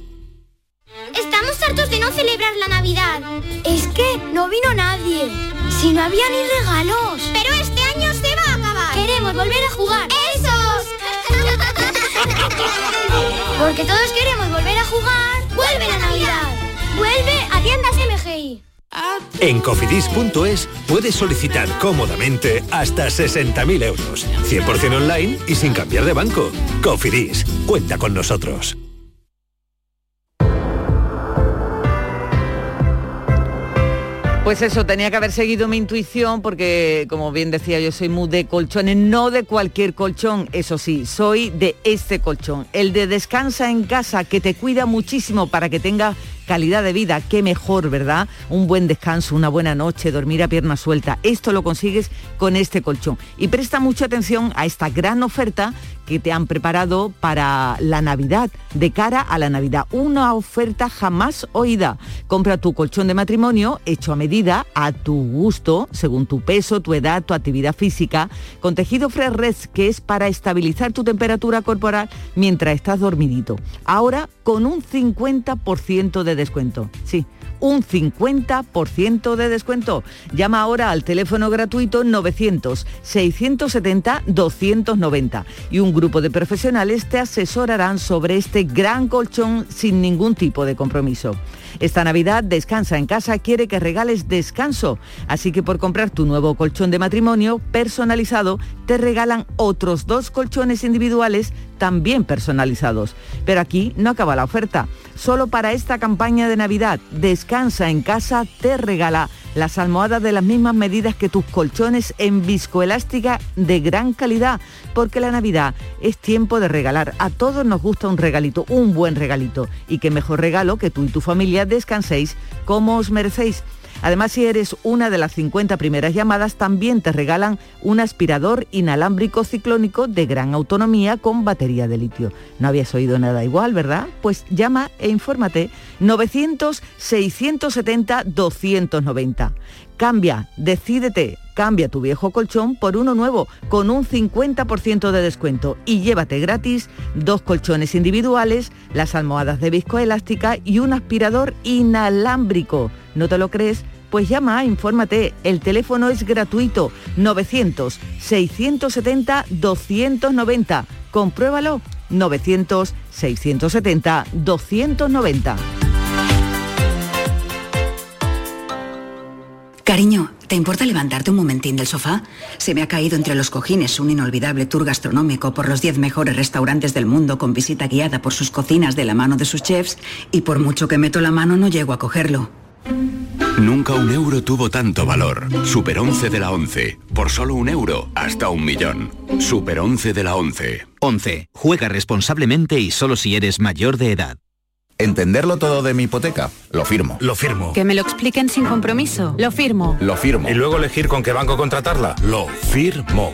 Estamos hartos de no celebrar la Navidad. Es que no vino nadie. Si no había ni regalos. Pero este año se va a acabar. Queremos volver a jugar. ¡Esos! <laughs> Porque todos queremos volver a jugar. ¡Vuelve la Navidad! ¡Vuelve a tiendas MGI! En cofidis.es puedes solicitar cómodamente hasta 60.000 euros. 100% online y sin cambiar de banco. Cofidis, cuenta con nosotros. Pues eso, tenía que haber seguido mi intuición porque, como bien decía, yo soy muy de colchones, no de cualquier colchón, eso sí, soy de este colchón, el de descansa en casa, que te cuida muchísimo para que tenga calidad de vida, qué mejor, ¿verdad? Un buen descanso, una buena noche, dormir a pierna suelta, esto lo consigues con este colchón. Y presta mucha atención a esta gran oferta que te han preparado para la Navidad, de cara a la Navidad. Una oferta jamás oída. Compra tu colchón de matrimonio hecho a medida, a tu gusto, según tu peso, tu edad, tu actividad física, con tejido Fresh que es para estabilizar tu temperatura corporal mientras estás dormidito. Ahora con un 50% de descuento. Sí, un 50% de descuento. Llama ahora al teléfono gratuito 900-670-290 y un grupo de profesionales te asesorarán sobre este gran colchón sin ningún tipo de compromiso. Esta Navidad Descansa en casa quiere que regales descanso, así que por comprar tu nuevo colchón de matrimonio personalizado te regalan otros dos colchones individuales también personalizados. Pero aquí no acaba la oferta. Solo para esta campaña de Navidad, Descansa en casa te regala las almohadas de las mismas medidas que tus colchones en viscoelástica de gran calidad, porque la Navidad es tiempo de regalar. A todos nos gusta un regalito, un buen regalito, y qué mejor regalo que tú y tu familia descanséis como os merecéis. Además, si eres una de las 50 primeras llamadas, también te regalan un aspirador inalámbrico ciclónico de gran autonomía con batería de litio. No habías oído nada igual, ¿verdad? Pues llama e infórmate 900-670-290. Cambia, decídete, cambia tu viejo colchón por uno nuevo con un 50% de descuento y llévate gratis dos colchones individuales, las almohadas de viscoelástica y un aspirador inalámbrico. ¿No te lo crees? Pues llama, infórmate, el teléfono es gratuito, 900-670-290. Compruébalo, 900-670-290. Cariño, ¿te importa levantarte un momentín del sofá? Se me ha caído entre los cojines un inolvidable tour gastronómico por los 10 mejores restaurantes del mundo con visita guiada por sus cocinas de la mano de sus chefs y por mucho que meto la mano no llego a cogerlo. Nunca un euro tuvo tanto valor. Super 11 de la 11. Por solo un euro, hasta un millón. Super 11 de la 11. 11. Juega responsablemente y solo si eres mayor de edad. Entenderlo todo de mi hipoteca. Lo firmo. Lo firmo. Que me lo expliquen sin compromiso. Lo firmo. Lo firmo. Y luego elegir con qué banco contratarla. Lo firmo.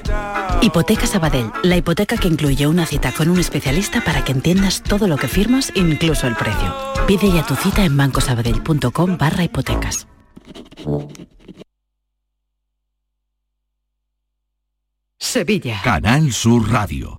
Hipoteca Sabadell, la hipoteca que incluye una cita con un especialista para que entiendas todo lo que firmas, incluso el precio. Pide ya tu cita en bancosabadell.com barra hipotecas. Sevilla. Canal Sur Radio.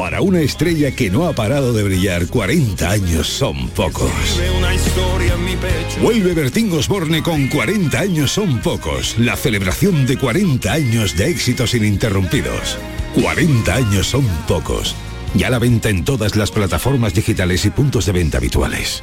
Para una estrella que no ha parado de brillar, 40 años son pocos. Vuelve Bertín Osborne con 40 años son pocos. La celebración de 40 años de éxitos ininterrumpidos. 40 años son pocos. Ya la venta en todas las plataformas digitales y puntos de venta habituales.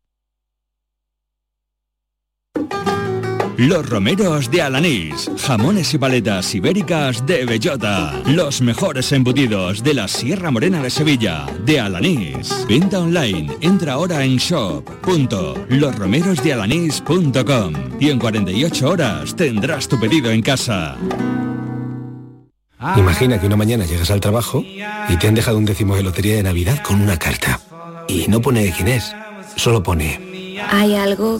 Los romeros de Alanís, jamones y paletas ibéricas de bellota, los mejores embutidos de la Sierra Morena de Sevilla, de Alanís. Venta online, entra ahora en shop.losromerosdealanís.com y en 48 horas tendrás tu pedido en casa. Imagina que una mañana llegas al trabajo y te han dejado un décimo de lotería de Navidad con una carta. Y no pone quién es, solo pone Hay algo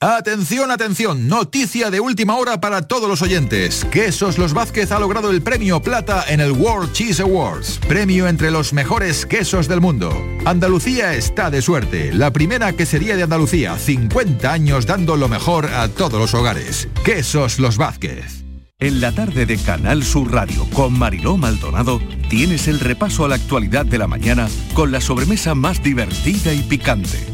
Atención, atención, noticia de última hora para todos los oyentes. Quesos Los Vázquez ha logrado el premio plata en el World Cheese Awards, premio entre los mejores quesos del mundo. Andalucía está de suerte, la primera quesería de Andalucía, 50 años dando lo mejor a todos los hogares. Quesos Los Vázquez. En la tarde de Canal Sur Radio con Mariló Maldonado tienes el repaso a la actualidad de la mañana con la sobremesa más divertida y picante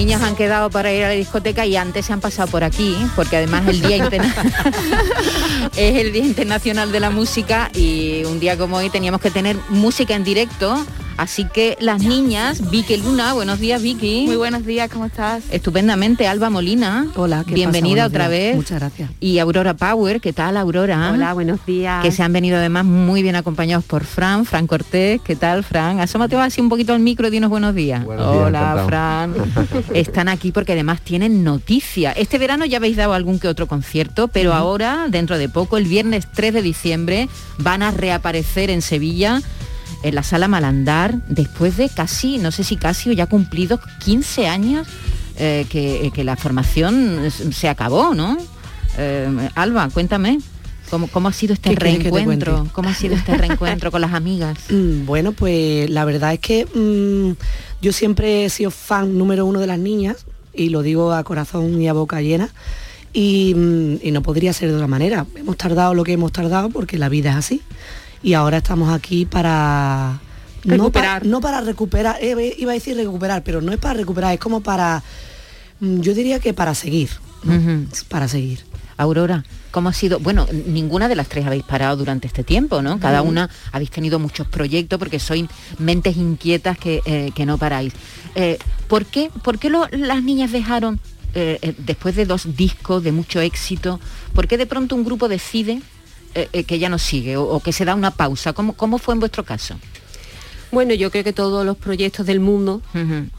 Niñas han quedado para ir a la discoteca y antes se han pasado por aquí, porque además el día <laughs> <laughs> es el Día Internacional de la Música y un día como hoy teníamos que tener música en directo. Así que las niñas, Vicky Luna, buenos días Vicky. Muy buenos días, ¿cómo estás? Estupendamente, Alba Molina. Hola, ¿qué Bienvenida pasa? otra días. vez. Muchas gracias. Y Aurora Power, ¿qué tal Aurora? Hola, buenos días. Que se han venido además muy bien acompañados por Fran, Fran Cortés. ¿Qué tal, Fran? Asómate así un poquito al micro y dinos buenos días. Buenos Hola. Fran. <laughs> Están aquí porque además tienen noticia. Este verano ya habéis dado algún que otro concierto, pero ahora, dentro de poco, el viernes 3 de diciembre, van a reaparecer en Sevilla en la sala Malandar después de casi, no sé si casi o ya cumplidos 15 años eh, que, que la formación se acabó, ¿no? Eh, Alba, cuéntame. ¿Cómo, ¿Cómo ha sido este ¿Qué quieres que te reencuentro? ¿Cómo ha sido este reencuentro con las amigas? <laughs> Mm, Bueno, pues la verdad es que mm, yo siempre he sido fan número uno de las niñas y lo digo a corazón y a boca llena y, mm, y no podría ser de otra manera. Hemos tardado lo que hemos tardado porque la vida es así y ahora estamos aquí para no para, Recuperar. no para recuperar, eh, iba a decir recuperar, pero no es para recuperar, es como para, mm, yo diría que para seguir, ¿no? para seguir. Aurora, ¿cómo ha sido? Bueno, ninguna de las tres habéis parado durante este tiempo, ¿no? Cada una habéis tenido muchos proyectos porque sois mentes inquietas que, eh, que no paráis. Eh, ¿Por qué, por qué lo- las niñas dejaron, eh, después de dos discos de mucho éxito, por qué de pronto un grupo decide eh, eh, que ya no sigue o, o que se da una pausa? ¿Cómo, ¿Cómo fue en vuestro caso? Bueno, yo creo que todos los proyectos del mundo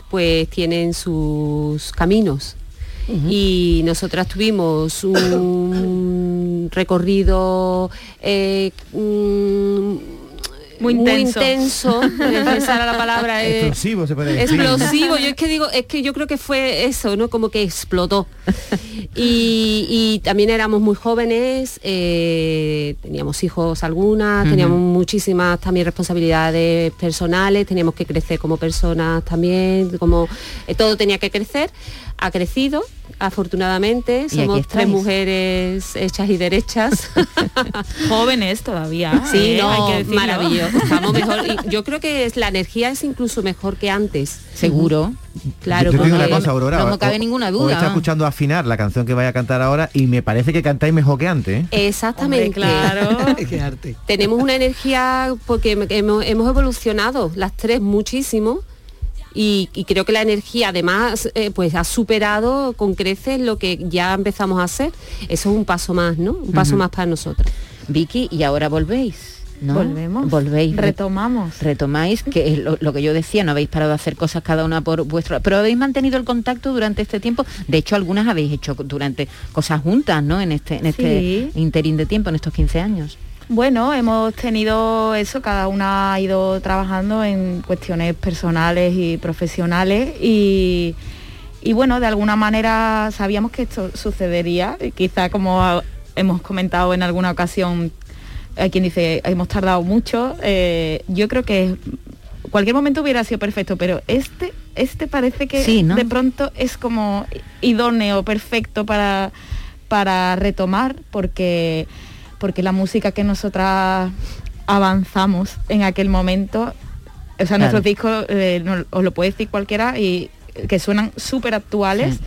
pues tienen sus caminos. Y nosotras tuvimos un recorrido eh, Muy intenso. intenso, <laughs> esa era la palabra eh, Explosivo, se puede decir. explosivo yo es que digo es que yo creo que fue eso no como que explotó. Y, y también éramos muy jóvenes eh, teníamos hijos algunas teníamos muchísimas también responsabilidades personales teníamos que crecer como personas también como eh, todo tenía que crecer ha crecido afortunadamente somos tres mujeres hechas y derechas <laughs> Jóvenes todavía. Sí, ¿eh? no, Hay que decirlo. maravilloso. Estamos mejor. <laughs> Y yo creo que es, la energía es incluso mejor que antes. Seguro. Claro, Yo digo una cosa, Aurora. no cabe ninguna duda. está escuchando afinar la canción que vaya a cantar ahora y me parece que cantáis mejor que antes. ¿eh? Exactamente. claro. <laughs> Qué arte. Tenemos una energía porque hemos, hemos evolucionado las tres muchísimo. Y, y creo que la energía además eh, pues ha superado con creces lo que ya empezamos a hacer. Eso es un paso más, ¿no? Un paso más para nosotros. Vicky, y ahora volvéis. ¿no? Volvemos. Volvéis. re- Retomamos. Retomáis, que es lo, lo que yo decía, no habéis parado de hacer cosas cada una por vuestro... Pero habéis mantenido el contacto durante este tiempo. De hecho, algunas habéis hecho durante cosas juntas, ¿no? En este, en este Sí. interín de tiempo, en estos 15 años. Bueno, hemos tenido eso, cada una ha ido trabajando en cuestiones personales y profesionales y, y bueno, de alguna manera sabíamos que esto sucedería, y quizá como hemos comentado en alguna ocasión, hay quien dice, hemos tardado mucho, eh, yo creo que cualquier momento hubiera sido perfecto, pero este, este parece que Sí, ¿no? de pronto es como idóneo, perfecto para, para retomar, porque, porque la música que nosotras avanzamos en aquel momento, o sea, Claro. nuestros discos, eh, no- os lo puede decir cualquiera, y que suenan súper actuales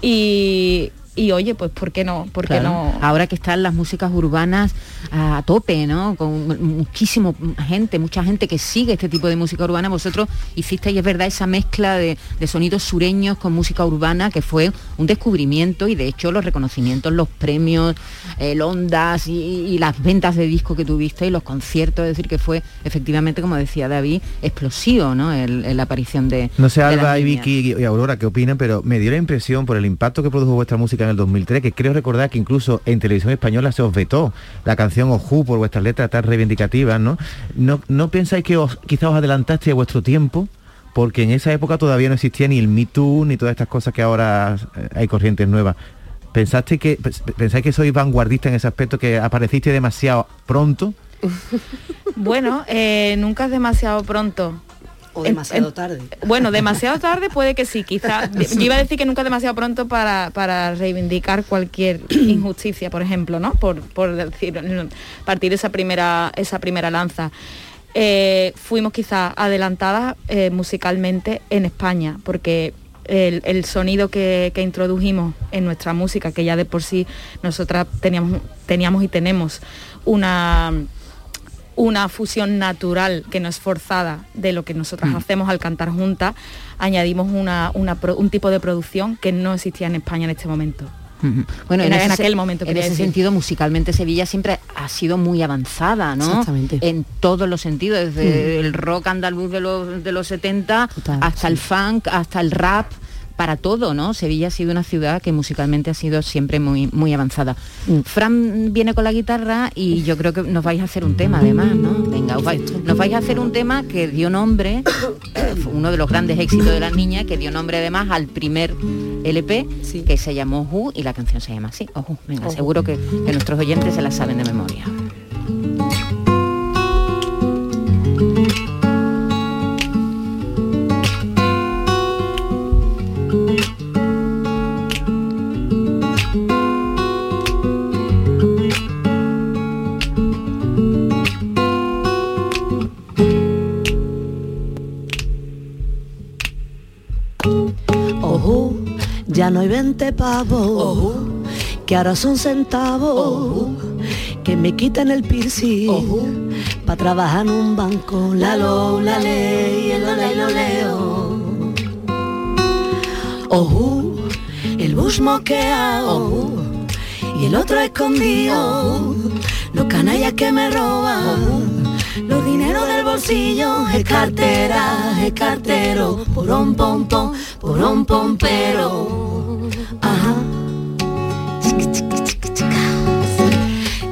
y, y oye, pues ¿por qué no? ¿Por qué no? Ahora que están las músicas urbanas a tope, ¿no? Con muchísimo gente, mucha gente que sigue este tipo de música urbana, vosotros hicisteis, es verdad, esa mezcla de, de sonidos sureños con música urbana que fue un descubrimiento y de hecho los reconocimientos, los premios, el Ondas y, y las ventas de disco que tuviste y los conciertos, es decir, que fue efectivamente, como decía David, explosivo, ¿no? El- el- la aparición de... No sé, Alba y. Vicky y Aurora qué opinan, pero me dio la impresión por el impacto que produjo vuestra música en el 2003, que creo recordar que incluso en televisión española se os vetó la canción Ojú por vuestras letras tan reivindicativas, ¿no? ¿No, no pensáis que os, quizás os adelantaste a vuestro tiempo? Porque en esa época todavía no existía ni el Me Too ni todas estas cosas que ahora eh, hay corrientes nuevas. ¿Pensaste que, pens- ¿Pensáis que sois vanguardista en ese aspecto, que apareciste demasiado pronto? <laughs> Bueno, eh, nunca es demasiado pronto. O En- demasiado en- tarde. Bueno, demasiado tarde puede que sí, quizá. <laughs> Yo iba a decir que nunca demasiado pronto para, para reivindicar cualquier <clears throat> injusticia, por ejemplo, ¿no? Por, por decir, partir esa primera, esa primera lanza. Eh, fuimos quizá adelantadas eh, musicalmente en España, porque el, el sonido que, que introdujimos en nuestra música, que ya de por sí nosotras teníamos, teníamos y tenemos una una fusión natural que no es forzada de lo que nosotras Mm. hacemos al cantar juntas, añadimos una, una pro- un tipo de producción que no existía en España en este momento. Bueno, En- ese en se- aquel momento, En ese decir. sentido, musicalmente Sevilla siempre ha sido muy avanzada, ¿no? Exactamente. En todos los sentidos, desde Mm. el rock andaluz de los, de los 70 Total, hasta sí. el funk, hasta el rap, para todo, ¿no? Sevilla ha sido una ciudad que musicalmente ha sido siempre muy, muy avanzada. Mm. Fran viene con la guitarra y yo creo que nos vais a hacer un tema además, ¿no? Venga, os vais- nos vais a hacer un tema que dio nombre, <coughs> uno de los grandes éxitos de las niñas, que dio nombre además al primer LP Sí. que se llamó Ojú y la canción se llama así, Ojú. Venga, seguro que, que nuestros oyentes se la saben de memoria. 20 pavos, que ahora son centavos, que me quitan el piercing, para trabajar en un banco, la lo, la ley, el y lo leo. Ojo, el bus moqueado, y el otro escondido, los canallas que me roban, los dineros del bolsillo, es cartera, es cartero, porón pom pom, porón pompero.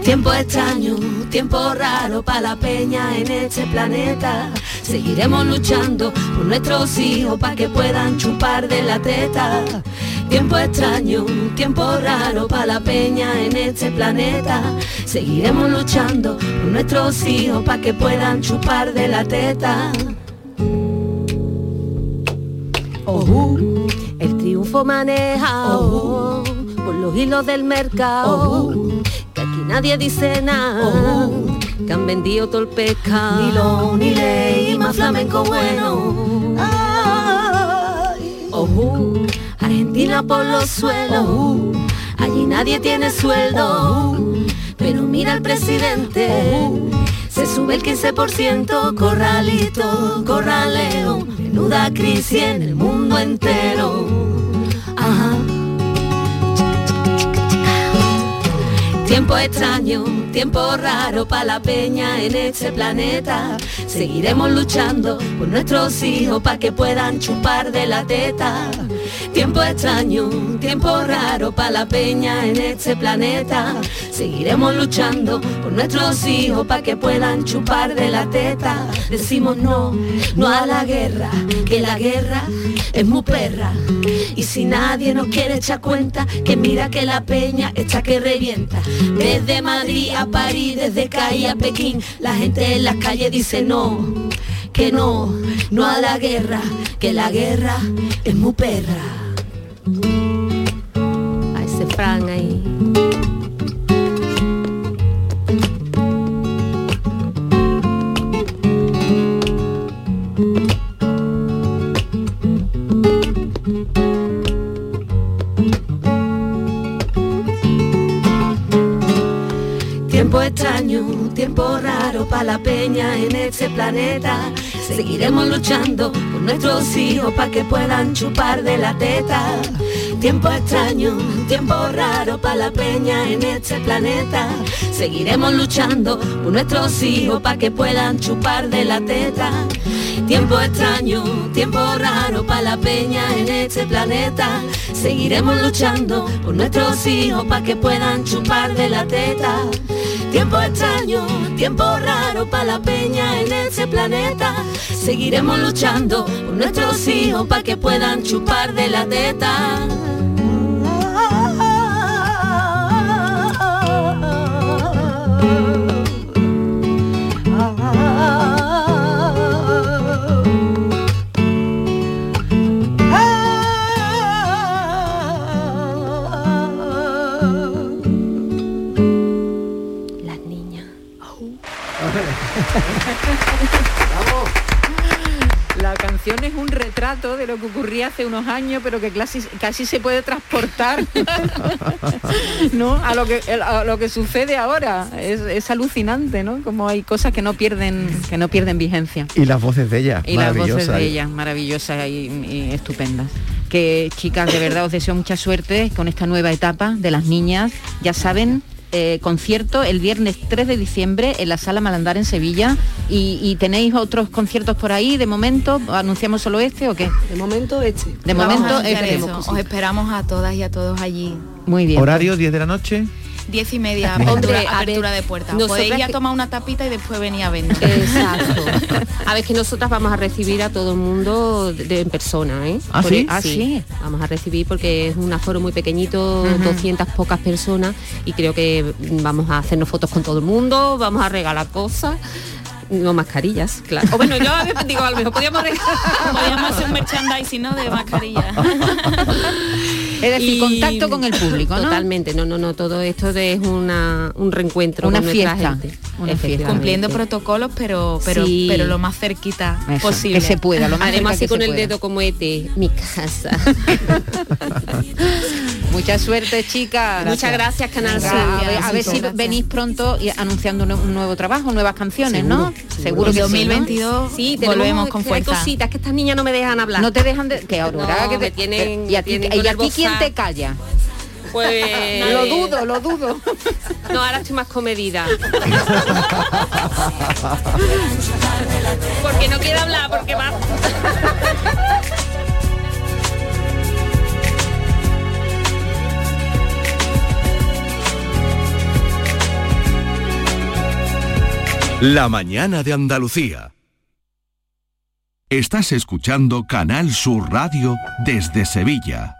Tiempo extraño, tiempo raro para la peña en este planeta. Seguiremos luchando por nuestros hijos para que puedan chupar de la teta. Tiempo extraño, tiempo raro para la peña en este planeta. Seguiremos luchando por nuestros hijos para que puedan chupar de la teta. El triunfo manejado por los hilos del mercado. Que aquí nadie dice nada. Que han vendido todo el pescado. Ni lo, ni ley, más flamenco bueno. Ojú, Argentina por los suelos. Allí nadie tiene sueldo. Pero mira al presidente. Se sube el 15%, corralito, corraleo, menuda crisis en el mundo entero. Tiempo extraño, tiempo raro para la peña en este planeta. Seguiremos luchando por nuestros hijos para que puedan chupar de la teta. Tiempo extraño, tiempo raro para la peña en este planeta. Seguiremos luchando por nuestros hijos para que puedan chupar de la teta. Decimos no, no a la guerra, que la guerra es muy perra. Y si nadie nos quiere echar cuenta, que mira que la peña está que revienta. Desde Madrid a París, desde Calle a Pekín, la gente en las calles dice no, que no, no a la guerra, que la guerra es muy perra. A ese Fran ahí. Tiempo raro para la peña en este planeta. Seguiremos luchando por nuestros hijos para que puedan chupar de la teta. Tiempo extraño, tiempo raro para la peña en este planeta. Seguiremos luchando por nuestros hijos para que puedan chupar de la teta. Tiempo extraño, tiempo raro para la peña en este planeta. Seguiremos luchando por nuestros hijos para que puedan chupar de la teta. Tiempo extraño, tiempo raro para la peña en ese planeta. Seguiremos luchando por nuestros hijos para que puedan chupar de la teta. De lo que ocurría hace unos años, pero que casi, casi se puede transportar <laughs> ¿no? a, lo que, a lo que sucede ahora. Es, es alucinante, ¿no? Como hay cosas que no pierden, que no pierden vigencia. Y las voces de ella, Y las voces de ellas, maravillosas y, y estupendas. Que chicas, de verdad os deseo mucha suerte con esta nueva etapa de las niñas. Ya saben, eh, concierto el viernes 3 de diciembre en la Sala Malandar en Sevilla. Y, y tenéis otros conciertos por ahí de momento? ¿Anunciamos solo este o qué? De momento este. De Vamos momento este. Os esperamos a todas y a todos allí. Muy bien. Horario 10 de la noche. Diez y media, <laughs> Hombre, apertura, apertura de puerta. Podéis ir a tomar una tapita y después venir a vernos. <laughs> Exacto. <laughs> A ver que nosotras vamos a recibir a todo el mundo de, de- en persona, ¿eh? ¿Ah, sí? Ah, sí. Vamos a recibir porque es un aforo muy pequeñito, Ujú. 200 pocas personas y creo que vamos a hacernos fotos con todo el mundo, vamos a regalar cosas. No mascarillas, claro. O bueno, yo digo, a lo mejor podíamos regalar. Podríamos hacer un merchandising, ¿no? De mascarilla. Es decir, Y- contacto con el público, ¿no? Totalmente, no, no, no, todo esto es una, un reencuentro Una con nuestra fiesta, gente. una fiesta. Cumpliendo protocolos, pero, pero, Sí. pero lo más cerquita Eso, posible. que se pueda, lo más Además, cerca así que con se el pueda. dedo como este, mi casa. <laughs> Mucha suerte, chicas. Muchas gracias, Canal Sur. a ver, a ver si Gracias. venís pronto y anunciando un, un nuevo trabajo, nuevas canciones, ¿no? Seguro En que sí, ¿no? 2022 Sí, volvemos con hay fuerza. cositas que estas niñas no me dejan hablar. No te dejan de... Que Aurora, No, que te- tienen- ¿Y a ti, y a ti quién te calla? Pues Lo dudo, lo dudo. No, ahora estoy más comedida. <laughs> porque no quiero hablar, porque más. La mañana de Andalucía. Estás escuchando Canal Sur Radio desde Sevilla.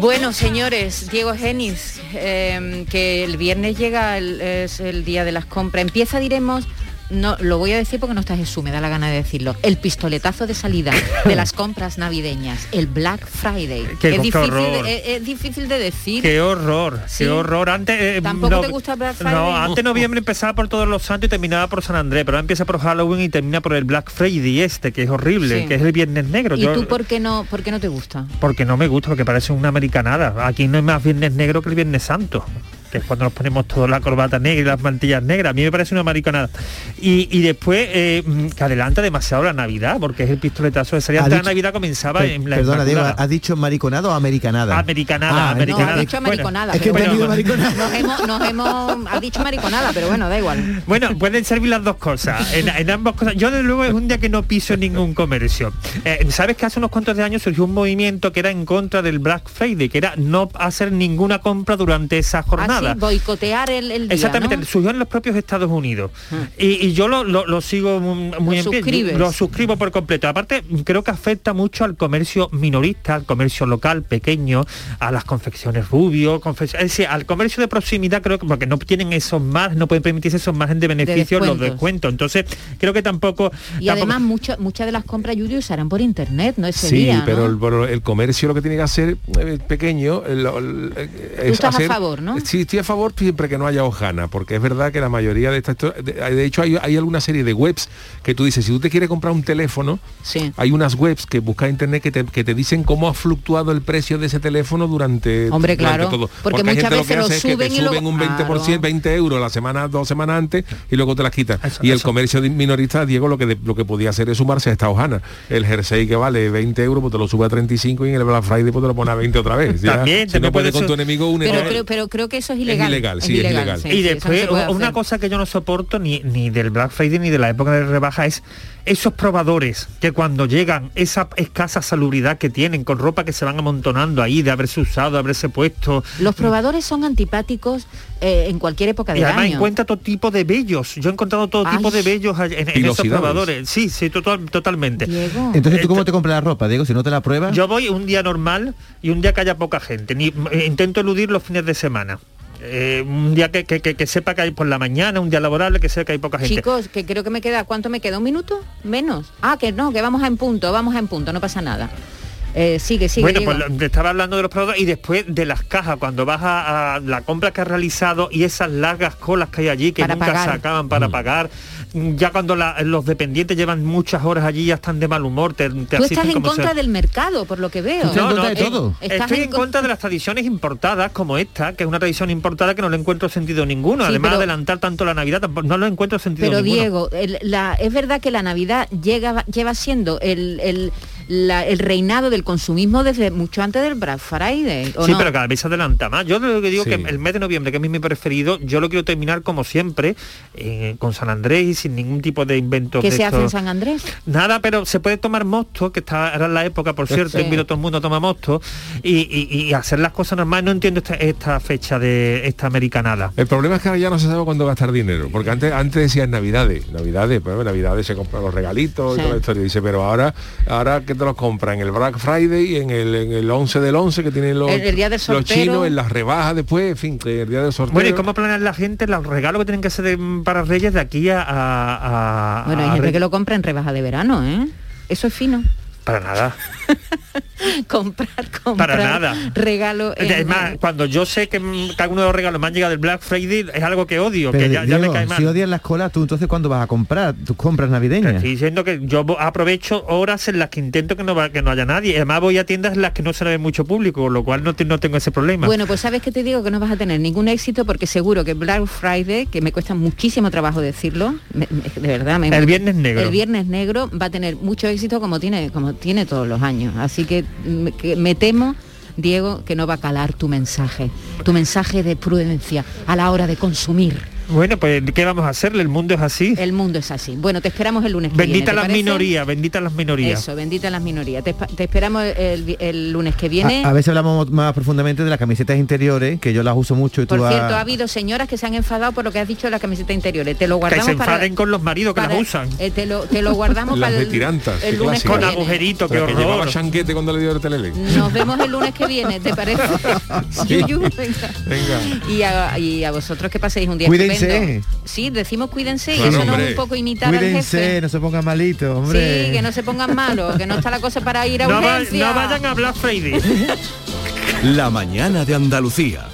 Bueno, señores, Diego Genis, eh, que el viernes llega, es el día de las compras. Empieza, diremos, no, lo voy a decir porque no está Jesús, me da la gana de decirlo. El pistoletazo de salida de las compras navideñas, el Black Friday. Qué- es, difícil horror. de, es- es difícil de decir. Qué horror, Sí. qué horror. Antes, eh, ¿Tampoco te gusta Black Friday? No, antes noviembre empezaba por todos los santos y terminaba por San Andrés, pero ahora empieza por Halloween y termina por el Black Friday este, que es horrible, Sí. que es el Viernes Negro. ¿Y Yo- tú por qué no, por qué no te gusta? Porque no me gusta, porque parece una americanada. Aquí no hay más Viernes Negro que el Viernes Santo que es cuando nos ponemos toda la corbata negra y las mantillas negras. A mí me parece una americanada. Y, y después eh, mm, que adelanta demasiado la Navidad, porque es el pistoletazo de salida. La Navidad comenzaba Per- en la Perdona, Diego. ¿has dicho mariconado o americanada? Americanada, Ah, americanada. No, ha dicho Bueno, mariconada. es que bueno, mariconada. Nos hemos, nos hemos, ha dicho mariconada, pero bueno, da igual. Bueno, pueden servir las dos cosas. En, en ambas cosas. Yo desde luego es un día que no piso ningún comercio. Eh, Sabes que hace unos cuantos de años surgió un movimiento que era en contra del Black Friday, que era no hacer ninguna compra durante esa jornada. Así, boicotear el, el día, Exactamente, ¿no? surgió en los propios Estados Unidos. Y, y yo lo, lo- lo sigo muy, muy en pie. Lo suscribo por completo. Aparte, creo que afecta mucho al comercio minorista, al comercio local, pequeño, a las confecciones rubio, confec- es decir, al comercio de proximidad, creo que porque no tienen esos más, no pueden permitirse esos margen de beneficio, los descuentos. descuentos. Entonces, creo que tampoco. Y tampoco- además muchas muchas de las compras Yuri usarán por internet, no ese Sí, día, pero, ¿no? el, pero el comercio lo que tiene que hacer eh, pequeño el- el- es estás a favor, ¿no? Sí, estoy a favor siempre que no haya hojana, porque es verdad que la mayoría de estas... De, de hecho, hay, hay alguna serie de webs que tú dices, si tú te quieres comprar un teléfono, hay unas webs que buscas en internet que te, que te dicen cómo ha fluctuado el precio de ese teléfono durante, Hombre, durante claro, todo. porque hay muchas gente lo veces que lo hace es que te suben suben un 20%, Claro. 20 euros la semana, dos semanas antes y luego te las quitan. y el comercio de- minorista, Diego, lo que de- lo que podía hacer es sumarse a esta hojana. El jersey que vale 20 euros, pues te lo sube a 35 y en el Black Friday pues te lo pone a 20 otra vez. Ya, También, si también no puedes puede con tu enemigo, un pero, pero creo que eso es ilegal. ilegal, sí, es ilegal. sí, y sí, eso no después una hacer. cosa que yo no soporto ni, ni del Black Friday ni de la época de rebaja es esos probadores que cuando llegan esa escasa salubridad que tienen con ropa que se van amontonando ahí de haberse usado, de haberse puesto Los probadores son antipáticos eh, en cualquier época y del además año. encuentra todo tipo de vellos. Yo he encontrado todo Ay. tipo de vellos en, en esos probadores. Sí, sí, total- totalmente. Entonces, ¿tú cómo te compras la ropa, Diego? Si no te la pruebas... Yo voy un día normal y un día que haya poca gente. Ni, eh, intento eludir los fines de semana. Eh, un día que, que- que- que sepa que hay por la mañana, un día laborable, que sepa que hay poca gente. Chicos, que creo que me queda, ¿cuánto me queda? ¿Un minuto? Menos. Ah, que no, que vamos a en punto, vamos a en punto, no pasa nada. Eh, sigue, sigue. bueno, Diego. pues lo- te estaba hablando de los productos y después de las cajas, cuando vas a, a la compra que has realizado y esas largas colas que hay allí que Para nunca pagar. se acaban para Mm. pagar, ya cuando la- los dependientes llevan muchas horas allí ya están de mal humor, te, te Tú estás en como contra del mercado, por lo que veo. No, no, Eh, eh, estás Estoy en en con- contra de las tradiciones importadas como esta, que es una tradición importada que no le encuentro sentido ninguno. Sí, Además pero- de adelantar tanto la Navidad, tampoco- no le encuentro sentido Pero ninguno. Diego, el- la- es verdad que la Navidad llega, lleva siendo el, el- la- el reinado del consumismo desde mucho antes del Black Friday. ¿o Sí, no? pero cada vez se adelanta más. Yo lo que digo Sí. que el mes de noviembre, que es mi preferido, yo lo quiero terminar como siempre, eh, con San Andrés y sin ningún tipo de invento. ¿Qué de se hace en. San Andrés? Nada, pero se puede tomar mosto, que está ahora en la época, por cierto, Sí. en Vino todo el mundo toma mosto, y, y- y hacer las cosas normales. No entiendo esta, esta fecha de esta americanada. El problema es que ahora ya no se sabe cuándo gastar dinero, porque antes antes decían Navidades, Navidades, pues Navidades se compran los regalitos Sí. y toda la historia. Dice, pero ahora, ahora que te los compras? En el Black Friday, en el, en el 11 del 11 que tienen los, El- el día del los chinos, en las rebajas después, en fin, que el día del sorteo. Bueno, ¿y cómo planean la gente los regalos que tienen que hacer de- para Reyes de aquí a... a- a- Bueno, hay a gente Reyes? que lo compra en rebaja de verano, ¿eh? Eso es fino. Para nada. <laughs> comprar, comprar Para nada. regalo en- Es más, cuando yo sé que cada uno de los regalos me han llegado del Black Friday, es algo que odio, Pero, que ya, ya me cae mal. si odias las colas, tú entonces ¿cuándo vas a comprar tus compras navideñas? Estoy diciendo que yo aprovecho horas en las que intento que no, va- que no haya nadie. Además voy a tiendas en las que no se le ve mucho público, con lo cual no, te- no tengo ese problema. Bueno, pues sabes que te digo que no vas a tener ningún éxito porque seguro que Black Friday, que me cuesta muchísimo trabajo decirlo, me- me- de verdad me El Viernes Negro. El Viernes Negro va a tener mucho éxito como tiene como tiene todos los años. Así que, mm, que me temo Diego, que no va a calar tu mensaje, tu mensaje de prudencia a la hora de consumir. Bueno, pues ¿qué vamos a hacerle? El mundo es así. El mundo es así. Bueno, te esperamos el lunes que viene, Bendita ¿te las parece? minorías, bendita las minorías. Eso, bendita las minorías. Te, esperamos el, lunes que viene. A, a veces hablamos más profundamente de las camisetas interiores, que yo las uso mucho y tú Por cierto, ha habido señoras que se han enfadado por lo que has dicho de las camisetas interiores. Te lo Que guardamos se para... enfaden con los maridos que para- las usan. eh, te, lo, te lo guardamos <laughs> Las para de tirantas, el lunes que clásico. Con agujerito, qué La que llevaba horror. chanquete cuando le dio el telele. Nos vemos el lunes que viene, ¿te <laughs> parece? Sí. Yuyu, venga. Venga. Y a, y a vosotros que paséis un día Cuídense. Estupendo. Sí, decimos cuídense y Claro, eso no es un poco imitar al Cuídense, jefe. no se pongan malitos, hombre. Sí, que no se pongan malos, que no está la cosa para ir a No, va- urgencia. no vayan a Black Friday. <laughs> La mañana de Andalucía.